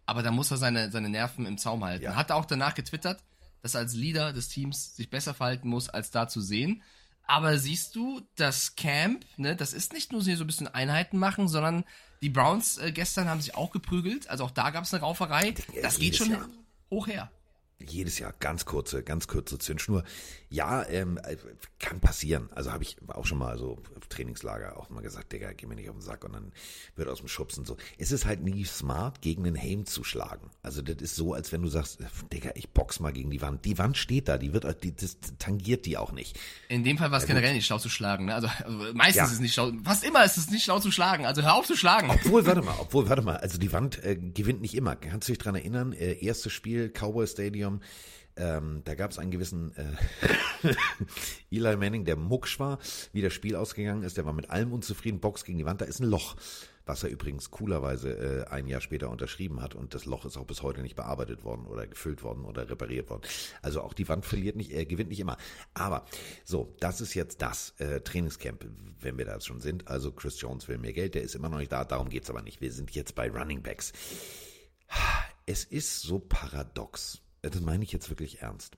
Aber da muss er seine, seine Nerven im Zaum halten. Ja. Hat er auch danach getwittert, dass er als Leader des Teams sich besser verhalten muss, als da zu sehen. Aber siehst du, das Camp, ne, das ist nicht nur so ein bisschen Einheiten machen, sondern die Browns äh, gestern haben sich auch geprügelt. Also auch da gab es eine Rauferei. Das geht schon Jahr. hoch her. jedes Jahr ganz kurze, ganz kurze Zündschnur. Ja, ähm, kann passieren. Also habe ich auch schon mal so Trainingslager auch mal gesagt, Digga, geh mir nicht auf den Sack und dann wird aus dem Schubsen so. Es ist halt nie smart, gegen den Helm zu schlagen. Also das ist so, als wenn du sagst, Digga, ich box mal gegen die Wand. Die Wand steht da, die wird, die, das tangiert die auch nicht. In dem Fall war es ja, generell nicht schlau zu schlagen, ne? Also, also meistens ja. ist es nicht schlau, fast immer ist es nicht schlau zu schlagen. Also hör auf zu schlagen. Obwohl, warte mal, *laughs* obwohl, warte mal, also die Wand äh, gewinnt nicht immer. Kannst du dich dran erinnern? Äh, erstes Spiel, Cowboy Stadium, ähm, da gab es einen gewissen äh, *laughs* Eli Manning, der mucksch war, wie das Spiel ausgegangen ist. Der war mit allem unzufrieden. Box gegen die Wand, da ist ein Loch. Was er übrigens coolerweise äh, ein Jahr später unterschrieben hat. Und das Loch ist auch bis heute nicht bearbeitet worden oder gefüllt worden oder repariert worden. Also auch die Wand verliert nicht, er gewinnt nicht immer. Aber so, das ist jetzt das äh, Trainingscamp, wenn wir da schon sind. Also Chris Jones will mehr Geld, der ist immer noch nicht da, darum geht's aber nicht. Wir sind jetzt bei Running Backs. Es ist so paradox das meine ich jetzt wirklich ernst.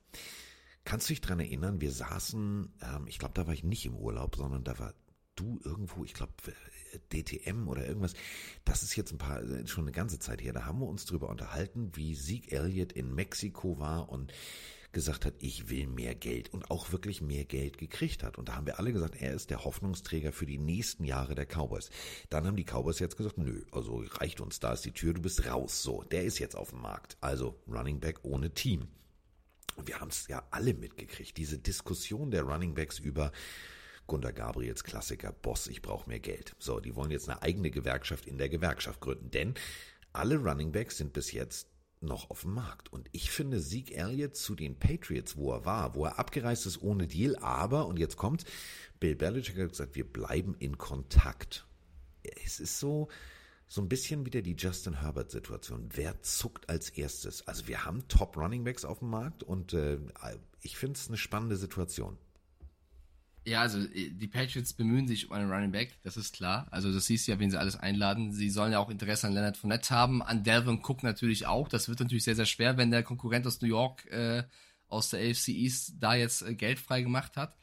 Kannst du dich dran erinnern, wir saßen, ähm, ich glaube, da war ich nicht im Urlaub, sondern da war du irgendwo, ich glaube, DTM oder irgendwas. Das ist jetzt ein paar, äh, schon eine ganze Zeit her. Da haben wir uns drüber unterhalten, wie Sieg Elliott in Mexiko war und gesagt hat, ich will mehr Geld und auch wirklich mehr Geld gekriegt hat. Und da haben wir alle gesagt, er ist der Hoffnungsträger für die nächsten Jahre der Cowboys. Dann haben die Cowboys jetzt gesagt, nö, also reicht uns, da ist die Tür, du bist raus. So, der ist jetzt auf dem Markt. Also Running Back ohne Team. Und wir haben es ja alle mitgekriegt, diese Diskussion der Running Backs über Gunter Gabriels Klassiker, Boss, ich brauche mehr Geld. So, die wollen jetzt eine eigene Gewerkschaft in der Gewerkschaft gründen, denn alle Running Backs sind bis jetzt noch auf dem Markt. Und ich finde Sieg Elliott zu den Patriots, wo er war, wo er abgereist ist ohne Deal, aber, und jetzt kommt, Bill Belichick hat gesagt, wir bleiben in Kontakt. Es ist so, so ein bisschen wieder die Justin Herbert Situation. Wer zuckt als erstes? Also wir haben Top Running Backs auf dem Markt und äh, ich finde es eine spannende Situation. Ja, also äh, die Patriots bemühen sich um einen Running Back, das ist klar. Also das siehst du ja, wen sie alles einladen. Sie sollen ja auch Interesse an Leonard Fournette haben, an Delvin Cook natürlich auch. Das wird natürlich sehr, sehr schwer, wenn der Konkurrent aus New York, äh, aus der AFC East, da jetzt äh, Geld frei gemacht hat.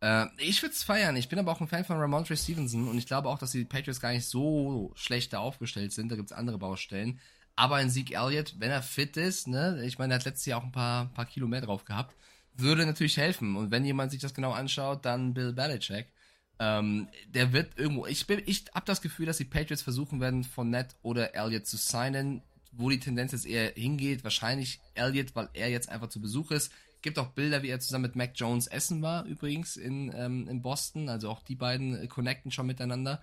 Äh, ich würde es feiern. Ich bin aber auch ein Fan von Ramondre Stevenson und ich glaube auch, dass die Patriots gar nicht so schlecht da aufgestellt sind. Da gibt's andere Baustellen. Aber ein Sieg Elliott, wenn er fit ist, ne, ich meine, er hat letztes Jahr auch ein paar, paar Kilo mehr drauf gehabt würde natürlich helfen. Und wenn jemand sich das genau anschaut, dann Bill Belichick. Ähm, der wird irgendwo, ich, ich habe das Gefühl, dass die Patriots versuchen werden, von Nett oder Elliott zu signen, wo die Tendenz jetzt eher hingeht. Wahrscheinlich Elliott, weil er jetzt einfach zu Besuch ist. Gibt auch Bilder, wie er zusammen mit Mac Jones essen war, übrigens, in, ähm, in Boston. Also auch die beiden connecten schon miteinander.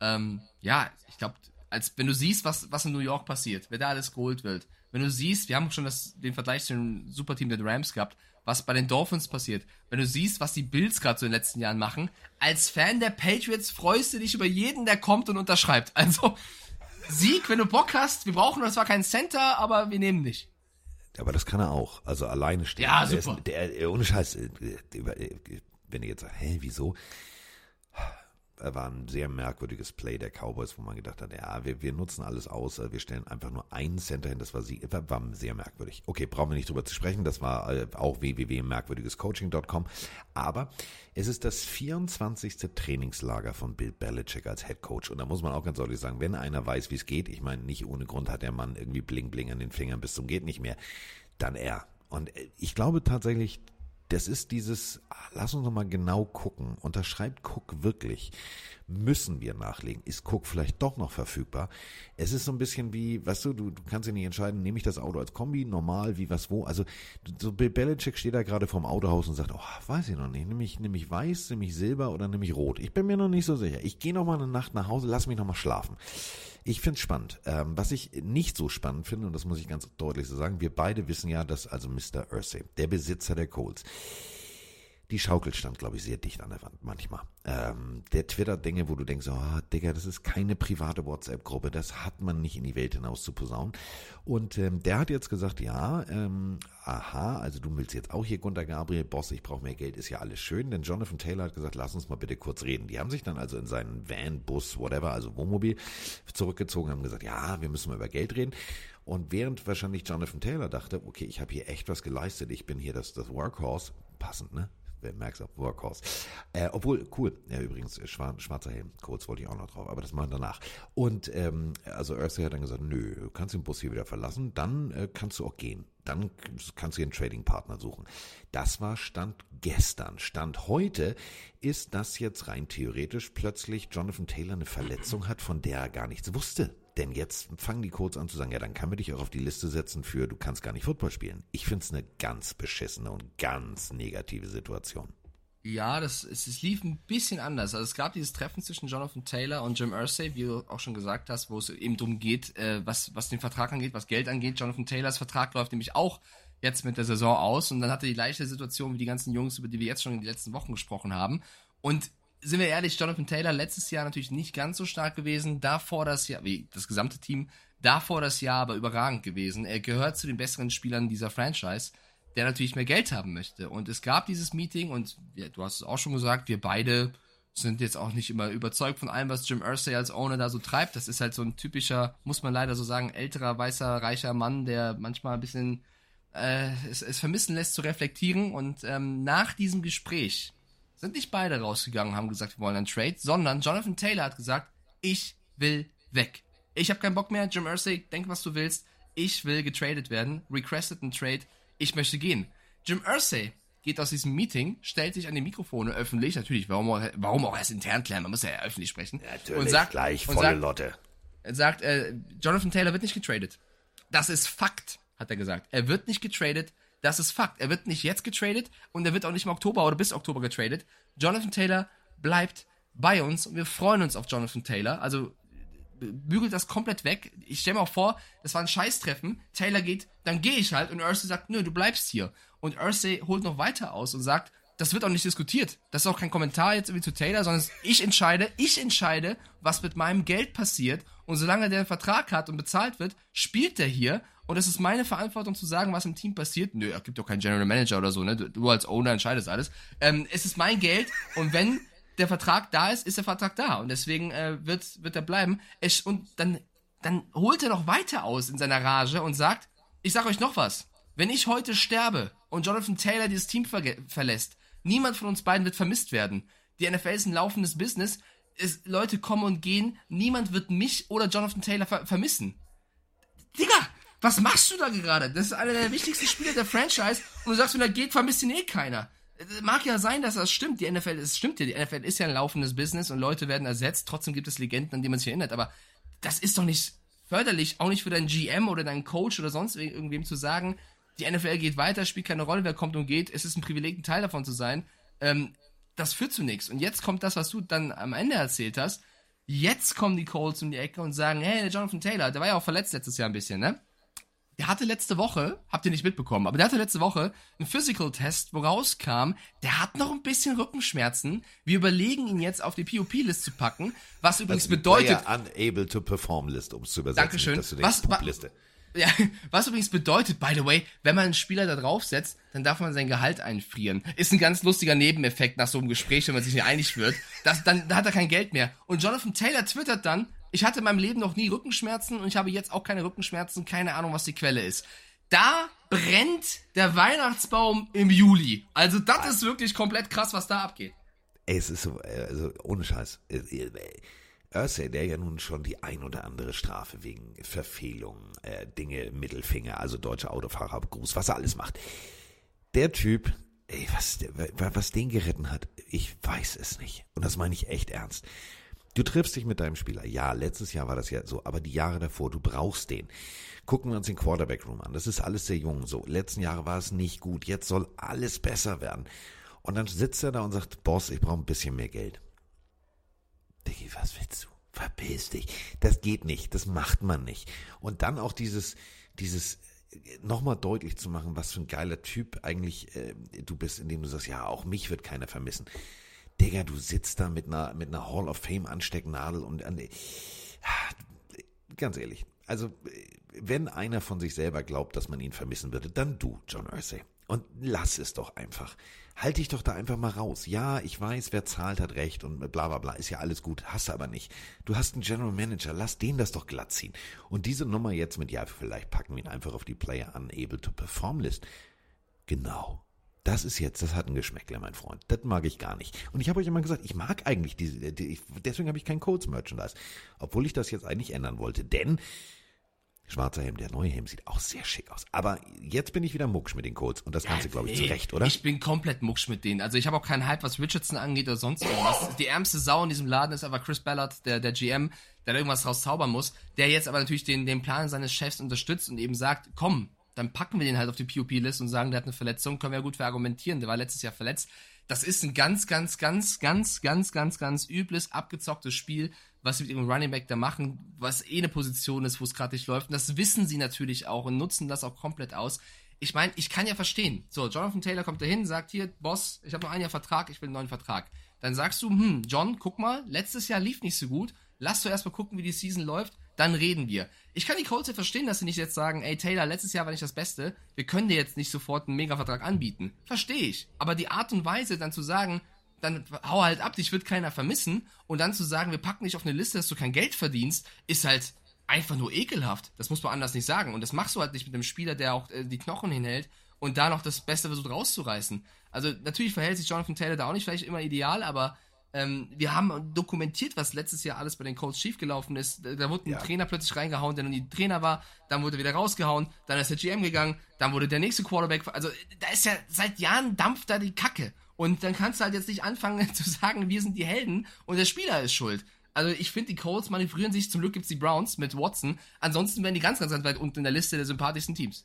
Ähm, ja, ich glaube, als wenn du siehst, was, was in New York passiert, wer da alles geholt wird, wenn du siehst, wir haben schon das, den Vergleich zu dem Superteam der Rams gehabt, was bei den Dolphins passiert, wenn du siehst, was die Bills gerade so in den letzten Jahren machen, als Fan der Patriots freust du dich über jeden, der kommt und unterschreibt. *laughs* Also, Sieg, wenn du Bock hast, wir brauchen zwar keinen Center, aber wir nehmen dich. Aber das kann er auch. Also alleine stehen. Ja, super. Der, ist, der ohne Scheiß, äh, äh, wenn ihr jetzt sagt, hä, wieso? War ein sehr merkwürdiges Play der Cowboys, wo man gedacht hat, ja, wir, wir nutzen alles aus, wir stellen einfach nur einen Center hin, das war, sie, war, sehr merkwürdig. Okay, brauchen wir nicht drüber zu sprechen, das war äh, auch www.merkwürdigescoaching.com, aber es ist das 24. Trainingslager von Bill Belichick als Head Coach und da muss man auch ganz deutlich sagen, wenn einer weiß, wie es geht, ich meine, nicht ohne Grund hat der Mann irgendwie bling bling an den Fingern bis zum geht nicht mehr, dann er. Und äh, ich glaube tatsächlich, das ist dieses, ah, lass uns noch mal genau gucken. Unterschreibt Cook wirklich? Müssen wir nachlegen? Ist Cook vielleicht doch noch verfügbar? Es ist so ein bisschen wie, weißt du, du, du kannst dich nicht entscheiden, nehme ich das Auto als Kombi, normal, wie, was, wo. Also, so Bill Belichick steht da gerade vorm Autohaus und sagt, oh, weiß ich noch nicht, nehme ich, nehme ich weiß, nehme ich silber oder nehme ich rot? Ich bin mir noch nicht so sicher. Ich gehe noch mal eine Nacht nach Hause, lass mich noch mal schlafen. Ich finde es spannend. Ähm, was ich nicht so spannend finde, und das muss ich ganz deutlich so sagen, wir beide wissen ja, dass also Mr. Ursay, der Besitzer der Colts, die Schaukel stand, glaube ich, sehr dicht an der Wand manchmal. Ähm, der twittert Dinge, wo du denkst, oh, Digga, das ist keine private WhatsApp-Gruppe, das hat man nicht in die Welt hinaus zu posaunen. Und ähm, der hat jetzt gesagt, ja, ähm, aha, also du willst jetzt auch hier Gunter Gabriel, Boss, ich brauche mehr Geld, ist ja alles schön. Denn Jonathan Taylor hat gesagt, lass uns mal bitte kurz reden. Die haben sich dann also in seinen Van, Bus, whatever, also Wohnmobil zurückgezogen, haben gesagt, ja, wir müssen mal über Geld reden. Und während wahrscheinlich Jonathan Taylor dachte, okay, ich habe hier echt was geleistet, ich bin hier das, das Workhorse, passend, ne? Wer merkt's auch, Workhorse. Äh, obwohl, cool, ja übrigens, schwar schwarzer Helm, kurz wollte ich auch noch drauf, aber das machen wir danach. Und ähm, also Ursay hat dann gesagt, nö, du kannst den Bus hier wieder verlassen, dann äh, kannst du auch gehen. Dann kannst du dir einen Trading-Partner suchen. Das war Stand gestern. Stand heute ist, dass jetzt rein theoretisch plötzlich Jonathan Taylor eine Verletzung hat, von der er gar nichts wusste. Denn jetzt fangen die Codes an zu sagen, ja, dann kann wir dich auch auf die Liste setzen für, du kannst gar nicht Football spielen. Ich finde es eine ganz beschissene und ganz negative Situation. Ja, das, es, es lief ein bisschen anders. Also es gab dieses Treffen zwischen Jonathan Taylor und Jim Ursay, wie du auch schon gesagt hast, wo es eben darum geht, äh, was, was den Vertrag angeht, was Geld angeht. Jonathan Taylors Vertrag läuft nämlich auch jetzt mit der Saison aus und dann hatte die gleiche Situation wie die ganzen Jungs, über die wir jetzt schon in den letzten Wochen gesprochen haben. Und sind wir ehrlich, Jonathan Taylor letztes Jahr natürlich nicht ganz so stark gewesen, davor das Jahr, wie das gesamte Team, davor das Jahr aber überragend gewesen. Er gehört zu den besseren Spielern dieser Franchise, der natürlich mehr Geld haben möchte. Und es gab dieses Meeting und ja, du hast es auch schon gesagt, wir beide sind jetzt auch nicht immer überzeugt von allem, was Jim Ursay als Owner da so treibt. Das ist halt so ein typischer, muss man leider so sagen, älterer, weißer, reicher Mann, der manchmal ein bisschen äh, es, es vermissen lässt zu reflektieren. Und ähm, nach diesem Gespräch sind nicht beide rausgegangen und haben gesagt, wir wollen einen Trade, sondern Jonathan Taylor hat gesagt, ich will weg. Ich habe keinen Bock mehr, Jim Ursay, denk was du willst. Ich will getradet werden, requested einen Trade, ich möchte gehen. Jim Ursay geht aus diesem Meeting, stellt sich an die Mikrofone öffentlich, natürlich, warum auch, warum auch erst intern klären, man muss ja öffentlich sprechen. Natürlich, und sagt, gleich und volle sagt, Lotte. sagt, äh, Jonathan Taylor wird nicht getradet. Das ist Fakt, hat er gesagt. Er wird nicht getradet. Das ist Fakt. Er wird nicht jetzt getradet und er wird auch nicht im Oktober oder bis Oktober getradet. Jonathan Taylor bleibt bei uns und wir freuen uns auf Jonathan Taylor. Also bügelt das komplett weg. Ich stelle mir auch vor, das war ein Scheißtreffen. Taylor geht, dann gehe ich halt und Ursay sagt, nö, du bleibst hier. Und Ursay holt noch weiter aus und sagt, das wird auch nicht diskutiert. Das ist auch kein Kommentar jetzt irgendwie zu Taylor, sondern ich entscheide, ich entscheide, was mit meinem Geld passiert. Und solange der einen Vertrag hat und bezahlt wird, spielt der hier. Und es ist meine Verantwortung zu sagen, was im Team passiert. Nö, es gibt doch keinen General Manager oder so, ne? Du, du als Owner entscheidest alles. Ähm, es ist mein Geld und wenn der Vertrag da ist, ist der Vertrag da. Und deswegen äh, wird, wird er bleiben. Es, und dann, dann holt er noch weiter aus in seiner Rage und sagt, ich sag euch noch was. Wenn ich heute sterbe und Jonathan Taylor dieses Team ver verlässt, niemand von uns beiden wird vermisst werden. Die NFL ist ein laufendes Business. Es, Leute kommen und gehen. Niemand wird mich oder Jonathan Taylor ver vermissen. Digga, was machst du da gerade? Das ist einer der wichtigsten Spieler der Franchise und du sagst, wenn er geht, vermisst ihn eh keiner. Mag ja sein, dass das stimmt. Die NFL, es stimmt ja, die NFL ist ja ein laufendes Business und Leute werden ersetzt. Trotzdem gibt es Legenden, an die man sich erinnert. Aber das ist doch nicht förderlich, auch nicht für deinen GM oder deinen Coach oder sonst irgendwem zu sagen, die NFL geht weiter, spielt keine Rolle, wer kommt und geht. Es ist ein Privileg, ein Teil davon zu sein. Ähm, das führt zu nichts. Und jetzt kommt das, was du dann am Ende erzählt hast. Jetzt kommen die Colts um die Ecke und sagen, hey, der Jonathan Taylor, der war ja auch verletzt letztes Jahr ein bisschen, ne? Der hatte letzte Woche, habt ihr nicht mitbekommen, aber der hatte letzte Woche einen Physical-Test, wo rauskam, der hat noch ein bisschen Rückenschmerzen. Wir überlegen ihn jetzt auf die POP-List zu packen, was übrigens Also bedeutet, Unable to Perform List, um es zu übersetzen. Dankeschön. Nicht, dass du Was- Pup-Liste. Ja, *laughs* was übrigens bedeutet, by the way, wenn man einen Spieler da draufsetzt, dann darf man sein Gehalt einfrieren. Ist ein ganz lustiger Nebeneffekt nach so einem Gespräch, wenn man sich nicht einig wird. Das, dann, dann hat er kein Geld mehr. Und Jonathan Taylor twittert dann, ich hatte in meinem Leben noch nie Rückenschmerzen und ich habe jetzt auch keine Rückenschmerzen, keine Ahnung, was die Quelle ist. Da brennt der Weihnachtsbaum im Juli. Also das ist wirklich komplett krass, was da abgeht. Ey, es ist so, äh, also ohne Scheiß. Äh, äh, Ursay, der ja nun schon die ein oder andere Strafe wegen Verfehlung, äh, Dinge, Mittelfinger, also deutsche Autofahrer, Gruß, was er alles macht. Der Typ, ey, was, was den geritten hat, ich weiß es nicht. Und das meine ich echt ernst. Du triffst dich mit deinem Spieler. Ja, letztes Jahr war das ja so, aber die Jahre davor, du brauchst den. Gucken wir uns den Quarterback Room an. Das ist alles sehr jung so. Letzten Jahre war es nicht gut. Jetzt soll alles besser werden. Und dann sitzt er da und sagt, Boss, ich brauche ein bisschen mehr Geld. Diggi, was willst du? Verpiss dich. Das geht nicht. Das macht man nicht. Und dann auch dieses, dieses, nochmal deutlich zu machen, was für ein geiler Typ eigentlich äh, du bist, indem du sagst, ja, auch mich wird keiner vermissen. Digga, du sitzt da mit einer, mit einer Hall of Fame Anstecknadel und an, ganz ehrlich, also äh, wenn einer von sich selber glaubt, dass man ihn vermissen würde, dann du, John Ursay. Und lass es doch einfach. Halt dich doch da einfach mal raus. Ja, ich weiß, wer zahlt, hat recht und bla bla bla, ist ja alles gut, hast aber nicht. Du hast einen General Manager, lass den das doch glatt ziehen. Und diese Nummer jetzt mit, ja, vielleicht packen wir ihn einfach auf die Player Unable to Perform List. Genau. Das ist jetzt, das hat ein Geschmäckle, mein Freund. Das mag ich gar nicht. Und ich habe euch immer gesagt, ich mag eigentlich diese, die, deswegen habe ich kein Codes-Merchandise. Obwohl ich das jetzt eigentlich ändern wollte. Denn Schwarzer Helm, der neue Helm sieht auch sehr schick aus. Aber jetzt bin ich wieder mucksch mit den Colts und das Ganze, glaube ich, nee, zu Recht, oder? Ich bin komplett mucksch mit denen. Also ich habe auch keinen Hype, was Richardson angeht oder sonst irgendwas. Die ärmste Sau in diesem Laden ist aber Chris Ballard, der, der GM, der da irgendwas rauszaubern muss, der jetzt aber natürlich den, den Plan seines Chefs unterstützt und eben sagt, komm, dann packen wir den halt auf die POP-List und sagen, der hat eine Verletzung, können wir ja gut verargumentieren, der war letztes Jahr verletzt. Das ist ein ganz, ganz, ganz, ganz, ganz, ganz, ganz übles, abgezocktes Spiel, was sie mit ihrem Running Back da machen, was eh eine Position ist, wo es gerade nicht läuft. Und das wissen sie natürlich auch und nutzen das auch komplett aus. Ich meine, ich kann ja verstehen. So, Jonathan Taylor kommt dahin, sagt hier, Boss, ich habe noch ein Jahr Vertrag, ich will einen neuen Vertrag. Dann sagst du, hm, John, guck mal, letztes Jahr lief nicht so gut. Lass du erstmal gucken, wie die Season läuft, dann reden wir. Ich kann die Colts ja verstehen, dass sie nicht jetzt sagen, ey Taylor, letztes Jahr war nicht das Beste, wir können dir jetzt nicht sofort einen Mega-Vertrag anbieten. Verstehe ich. Aber die Art und Weise, dann zu sagen, dann hau halt ab, dich wird keiner vermissen und dann zu sagen, wir packen dich auf eine Liste, dass du kein Geld verdienst, ist halt einfach nur ekelhaft. Das muss man anders nicht sagen. Und das machst du halt nicht mit einem Spieler, der auch äh, die Knochen hinhält und da noch das Beste versucht rauszureißen. Also natürlich verhält sich Jonathan Taylor da auch nicht vielleicht immer ideal, aber ähm, wir haben dokumentiert, was letztes Jahr alles bei den Colts schiefgelaufen ist. Da wurde ein ja. Trainer plötzlich reingehauen, der noch nie Trainer war, dann wurde er wieder rausgehauen, dann ist der GM gegangen, dann wurde der nächste Quarterback. Also da ist ja seit Jahren dampft da die Kacke. Und dann kannst du halt jetzt nicht anfangen *laughs* zu sagen, wir sind die Helden und der Spieler ist schuld. Also ich finde, die Colts manövrieren sich, zum Glück gibt's die Browns mit Watson. Ansonsten wären die ganz, ganz weit unten in der Liste der sympathischsten Teams.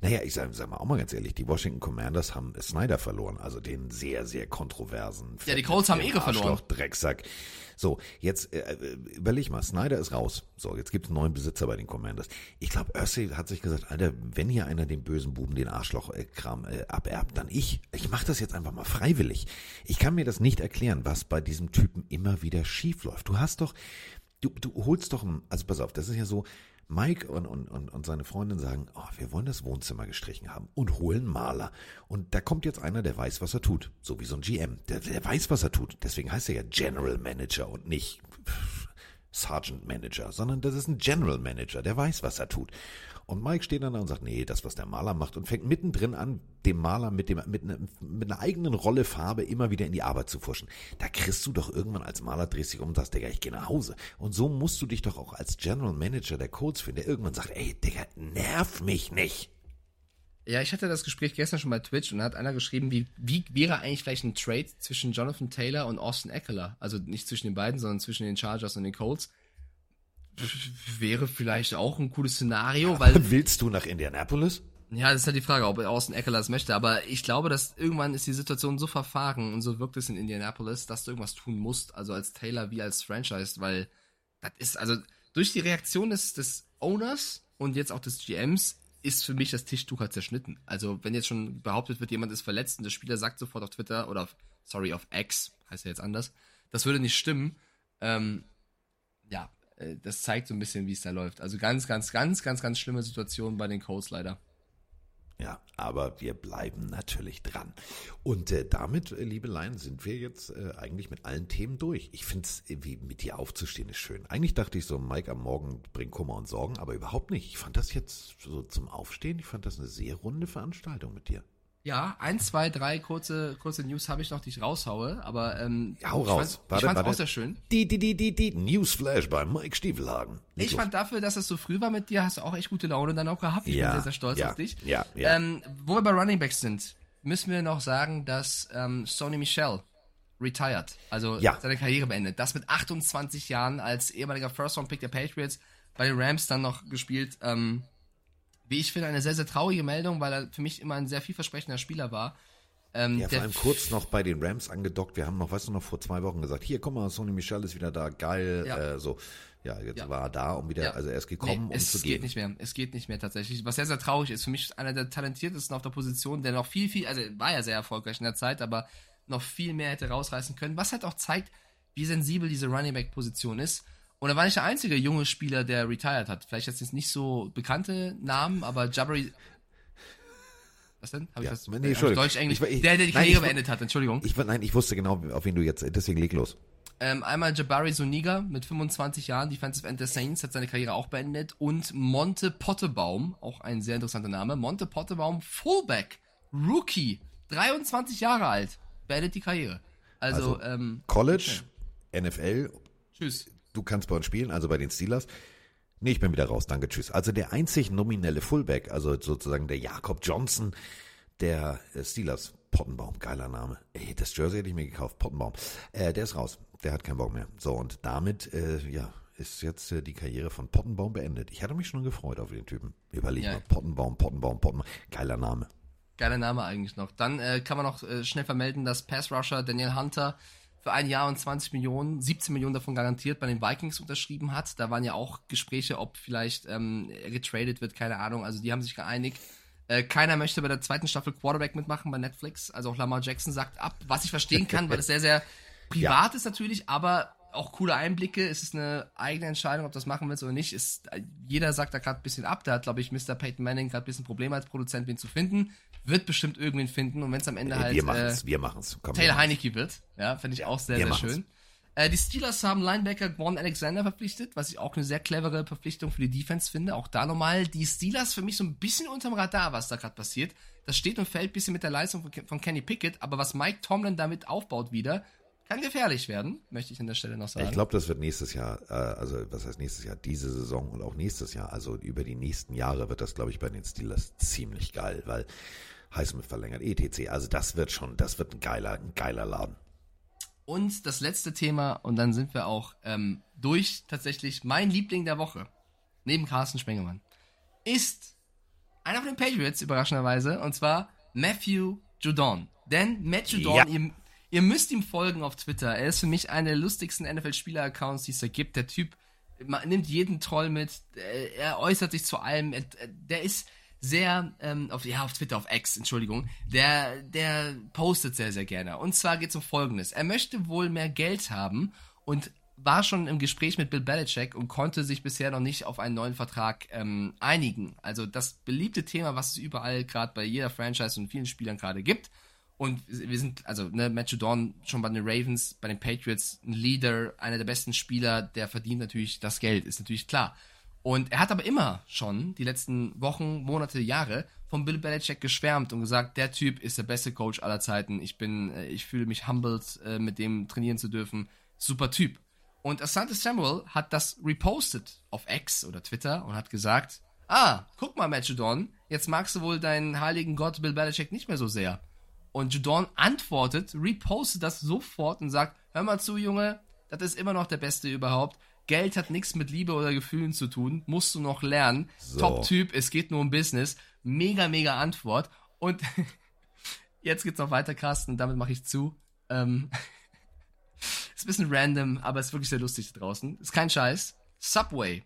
Naja, ich sage sag mal auch mal ganz ehrlich, die Washington Commanders haben Snyder verloren, also den sehr, sehr kontroversen. Ja, die Colts haben eh verloren. Drecksack. So, jetzt äh, überleg mal, Snyder ist raus. So, jetzt gibt es einen neuen Besitzer bei den Commanders. Ich glaube, Ursay hat sich gesagt, Alter, wenn hier einer den bösen Buben den Arschloch-Kram äh, aberbt, dann ich. Ich mache das jetzt einfach mal freiwillig. Ich kann mir das nicht erklären, was bei diesem Typen immer wieder schief läuft. Du hast doch, du, du holst doch, also pass auf, das ist ja so, Mike und, und, und, seine Freundin sagen, oh, wir wollen das Wohnzimmer gestrichen haben und holen Maler. Und da kommt jetzt einer, der weiß, was er tut. So wie so ein GM. Der, der weiß, was er tut. Deswegen heißt er ja General Manager und nicht Sergeant Manager, sondern das ist ein General Manager, der weiß, was er tut. Und Mike steht dann da und sagt, nee, das, was der Maler macht und fängt mittendrin an, dem Maler mit, dem, mit, ne, mit einer eigenen Rolle Farbe immer wieder in die Arbeit zu fuschen. Da kriegst du doch irgendwann als Maler, drehst dich um und sagst, Digga, ich gehe nach Hause. Und so musst du dich doch auch als General Manager der Codes finden, der irgendwann sagt, ey, Digga, nerv mich nicht. Ja, ich hatte das Gespräch gestern schon bei Twitch und da hat einer geschrieben, wie, wie wäre eigentlich vielleicht ein Trade zwischen Jonathan Taylor und Austin Eckler? Also nicht zwischen den beiden, sondern zwischen den Chargers und den Colts wäre vielleicht auch ein cooles Szenario, weil. *laughs* Willst du nach Indianapolis? Ja, das ist halt die Frage, ob Austin Eckler das möchte. Aber ich glaube, dass irgendwann ist die Situation so verfahren und so wirkt es in Indianapolis, dass du irgendwas tun musst, also als Taylor wie als Franchise, weil das ist, also durch die Reaktion des, des Owners und jetzt auch des GMs ist für mich das Tischtuch halt zerschnitten. Also wenn jetzt schon behauptet wird, jemand ist verletzt und der Spieler sagt sofort auf Twitter oder auf, sorry, auf X, heißt ja jetzt anders, das würde nicht stimmen. Ähm, ja, das zeigt so ein bisschen, wie es da läuft. Also ganz, ganz, ganz, ganz, ganz schlimme Situation bei den Colts leider. Ja, aber wir bleiben natürlich dran. Und äh, damit, äh, liebe Lein, sind wir jetzt äh, eigentlich mit allen Themen durch. Ich finde es, wie mit dir aufzustehen, ist schön. Eigentlich dachte ich so, Mike am Morgen bringt Kummer und Sorgen, aber überhaupt nicht. Ich fand das jetzt so zum Aufstehen, ich fand das eine sehr runde Veranstaltung mit dir. Ja, ein, zwei, drei kurze, kurze News habe ich noch, die ich raushaue, aber ähm, ja, hau raus. Ich fand, warte, ich fand's auch sehr schön. Die, die, die, die, die Newsflash bei Mike Stiefelhagen. ich fand dafür, dass es so früh war mit dir, hast du auch echt gute Laune dann auch gehabt. Ich ja, bin sehr, sehr stolz ja, auf dich. Ja, ja. Ähm, wo wir bei Running Backs sind, müssen wir noch sagen, dass ähm, Sony Michel retired, also ja. seine Karriere beendet. Das mit 28 Jahren als ehemaliger First-Round-Pick der Patriots bei den Rams dann noch gespielt. Ähm, wie ich finde, eine sehr, sehr traurige Meldung, weil er für mich immer ein sehr vielversprechender Spieler war. Ähm, ja, vor allem kurz noch bei den Rams angedockt. Wir haben noch, weißt du, noch vor zwei Wochen gesagt, hier, guck mal, Sony Michel ist wieder da, geil, ja. äh, so. Ja, jetzt ja. war er da, um wieder, ja. also er ist gekommen, nee, um zu gehen. Es geht nicht mehr, es geht nicht mehr tatsächlich. Was sehr, sehr traurig ist, für mich einer der talentiertesten auf der Position, der noch viel, viel, also war ja sehr erfolgreich in der Zeit, aber noch viel mehr hätte rausreißen können, was halt auch zeigt, wie sensibel diese Running Back Position ist. Und er war nicht der einzige junge Spieler, der retired hat. Vielleicht jetzt nicht so bekannte Namen, aber Jabari. Was denn? Habe ich ja, das? Nee, Entschuldigung. Deutsch, Englisch. Ich, ich, der, der die Karriere nein, beendet hat, Entschuldigung. Ich, nein, ich wusste genau, auf wen du jetzt, deswegen leg los. Ähm, einmal Jabari Soniga mit 25 Jahren, Defensive End der Saints, hat seine Karriere auch beendet. Und Monte Pottebaum, auch ein sehr interessanter Name. Monte Pottebaum, Fullback, Rookie 23 Jahre alt, beendet die Karriere. Also, Also, ähm, College, NFL, tschüss. Du kannst bei uns spielen, also bei den Steelers. Nee, ich bin wieder raus, danke, tschüss. Also der einzig nominelle Fullback, also sozusagen der Jakob Johnson der äh, Steelers, Pottenbaum, geiler Name. Ey, das Jersey hätte ich mir gekauft, Pottenbaum. Äh, der ist raus, der hat keinen Bock mehr. So, und damit, äh, ja, ist jetzt äh, die Karriere von Pottenbaum beendet. Ich hatte mich schon gefreut auf den Typen. Überleg Ja. mal, Pottenbaum, Pottenbaum, Pottenbaum. Geiler Name. Geiler Name eigentlich noch. Dann äh, kann man noch äh, schnell vermelden, dass Pass Rusher Daniel Hunter für ein Jahr und 20 Millionen, 17 Millionen davon garantiert bei den Vikings unterschrieben hat. Da waren ja auch Gespräche, ob vielleicht ähm, er getradet wird, keine Ahnung. Also die haben sich geeinigt. Äh, keiner möchte bei der zweiten Staffel Quarterback mitmachen bei Netflix. Also auch Lamar Jackson sagt ab, was ich verstehen kann, weil es sehr, sehr *laughs* privat ist natürlich, aber auch coole Einblicke. Es ist eine eigene Entscheidung, ob das machen willst oder nicht. Ist, jeder sagt da gerade ein bisschen ab. Da hat, glaube ich, Mr. Peyton Manning gerade ein bisschen Probleme als Produzent, wen zu finden. Wird bestimmt irgendwen finden. Und wenn es am Ende Ey, halt wir äh, machen's, wir machen's. Komm, Taylor. Heineke wird, ja, finde ich auch sehr, wir sehr machen's. schön. Äh, die Steelers haben Linebacker Gordon Alexander verpflichtet, was ich auch eine sehr clevere Verpflichtung für die Defense finde. Auch da nochmal die Steelers für mich so ein bisschen unterm Radar, was da gerade passiert. Das steht und fällt ein bisschen mit der Leistung von, von Kenny Pickett, aber was Mike Tomlin damit aufbaut wieder, kann gefährlich werden, möchte ich an der Stelle noch sagen. Ich glaube, das wird nächstes Jahr, äh, also was heißt nächstes Jahr, diese Saison und auch nächstes Jahr, also über die nächsten Jahre wird das, glaube ich, bei den Steelers ziemlich geil, weil Highsmith verlängert, etc. Also das wird schon, das wird ein geiler, ein geiler Laden. Und das letzte Thema, und dann sind wir auch ähm, durch tatsächlich mein Liebling der Woche, neben Carsten Spengemann, ist einer von den Patriots, überraschenderweise, und zwar Matthew Judon. Denn Matt Judon, Ja. ihr, ihr müsst ihm folgen auf Twitter. Er ist für mich einer der lustigsten NFL-Spieler-Accounts, die es da gibt. Der Typ nimmt jeden Troll mit, äh, er äußert sich zu allem, er, der ist sehr, ähm, auf, ja, auf Twitter, auf X, Entschuldigung, der, der postet sehr, sehr gerne. Und zwar geht es um Folgendes. Er möchte wohl mehr Geld haben und war schon im Gespräch mit Bill Belichick und konnte sich bisher noch nicht auf einen neuen Vertrag ähm, einigen. Also das beliebte Thema, was es überall gerade bei jeder Franchise und vielen Spielern gerade gibt. Und wir sind, also, ne, Matt Judon schon bei den Ravens, bei den Patriots, ein Leader, einer der besten Spieler, der verdient natürlich das Geld, ist natürlich klar. Und er hat aber immer schon, die letzten Wochen, Monate, Jahre, von Bill Belichick geschwärmt und gesagt, der Typ ist der beste Coach aller Zeiten. Ich bin, äh, ich fühle mich humbled, äh, mit dem trainieren zu dürfen. Super Typ. Und Asante Samuel hat das repostet auf X oder Twitter und hat gesagt, ah, guck mal, Matt Judon, jetzt magst du wohl deinen heiligen Gott Bill Belichick nicht mehr so sehr. Und Judon antwortet, repostet das sofort und sagt, hör mal zu, Junge, das ist immer noch der Beste überhaupt. Geld hat nichts mit Liebe oder Gefühlen zu tun, musst du noch lernen. So. Top-Typ, es geht nur um Business. Mega, mega Antwort. Und *laughs* jetzt geht's noch weiter, Carsten, damit mache ich zu. Ähm, *laughs* ist ein bisschen random, aber ist wirklich sehr lustig da draußen. Ist kein Scheiß. Subway,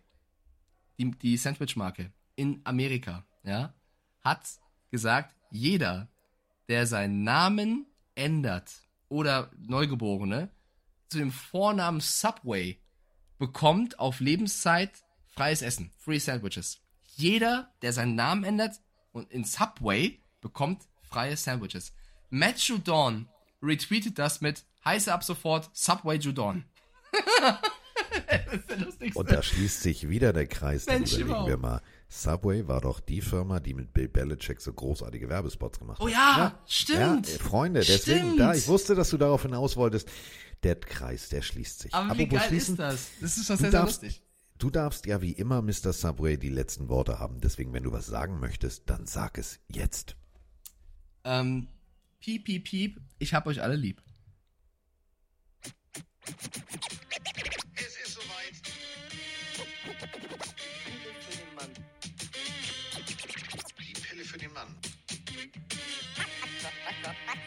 die, die Sandwich-Marke in Amerika, ja, hat gesagt, jeder, der seinen Namen ändert oder Neugeborene zu dem Vornamen Subway bekommt auf Lebenszeit freies Essen, Free Sandwiches. Jeder, der seinen Namen ändert und in Subway bekommt freie Sandwiches. Matt Judon retweetet das mit heiße ab sofort Subway Judon. *laughs* das ist der lustigste. Und da schließt sich wieder der Kreis. Mensch, überlegen wir mal. Subway war doch die Firma, die mit Bill Belichick so großartige Werbespots gemacht hat. Oh ja, stimmt. Ja, Freunde, deswegen, Stimmt. da, ich wusste, dass du darauf hinaus wolltest. Der Kreis, der schließt sich. Aber wie Apropos geil schließen, ist das? Das ist schon du sehr, sehr darfst, lustig. du darfst ja wie immer Mr. Subway die letzten Worte haben. Deswegen, wenn du was sagen möchtest, dann sag es jetzt. Ähm, piep, piep, piep, ich hab euch alle lieb. Es ist soweit. What's up?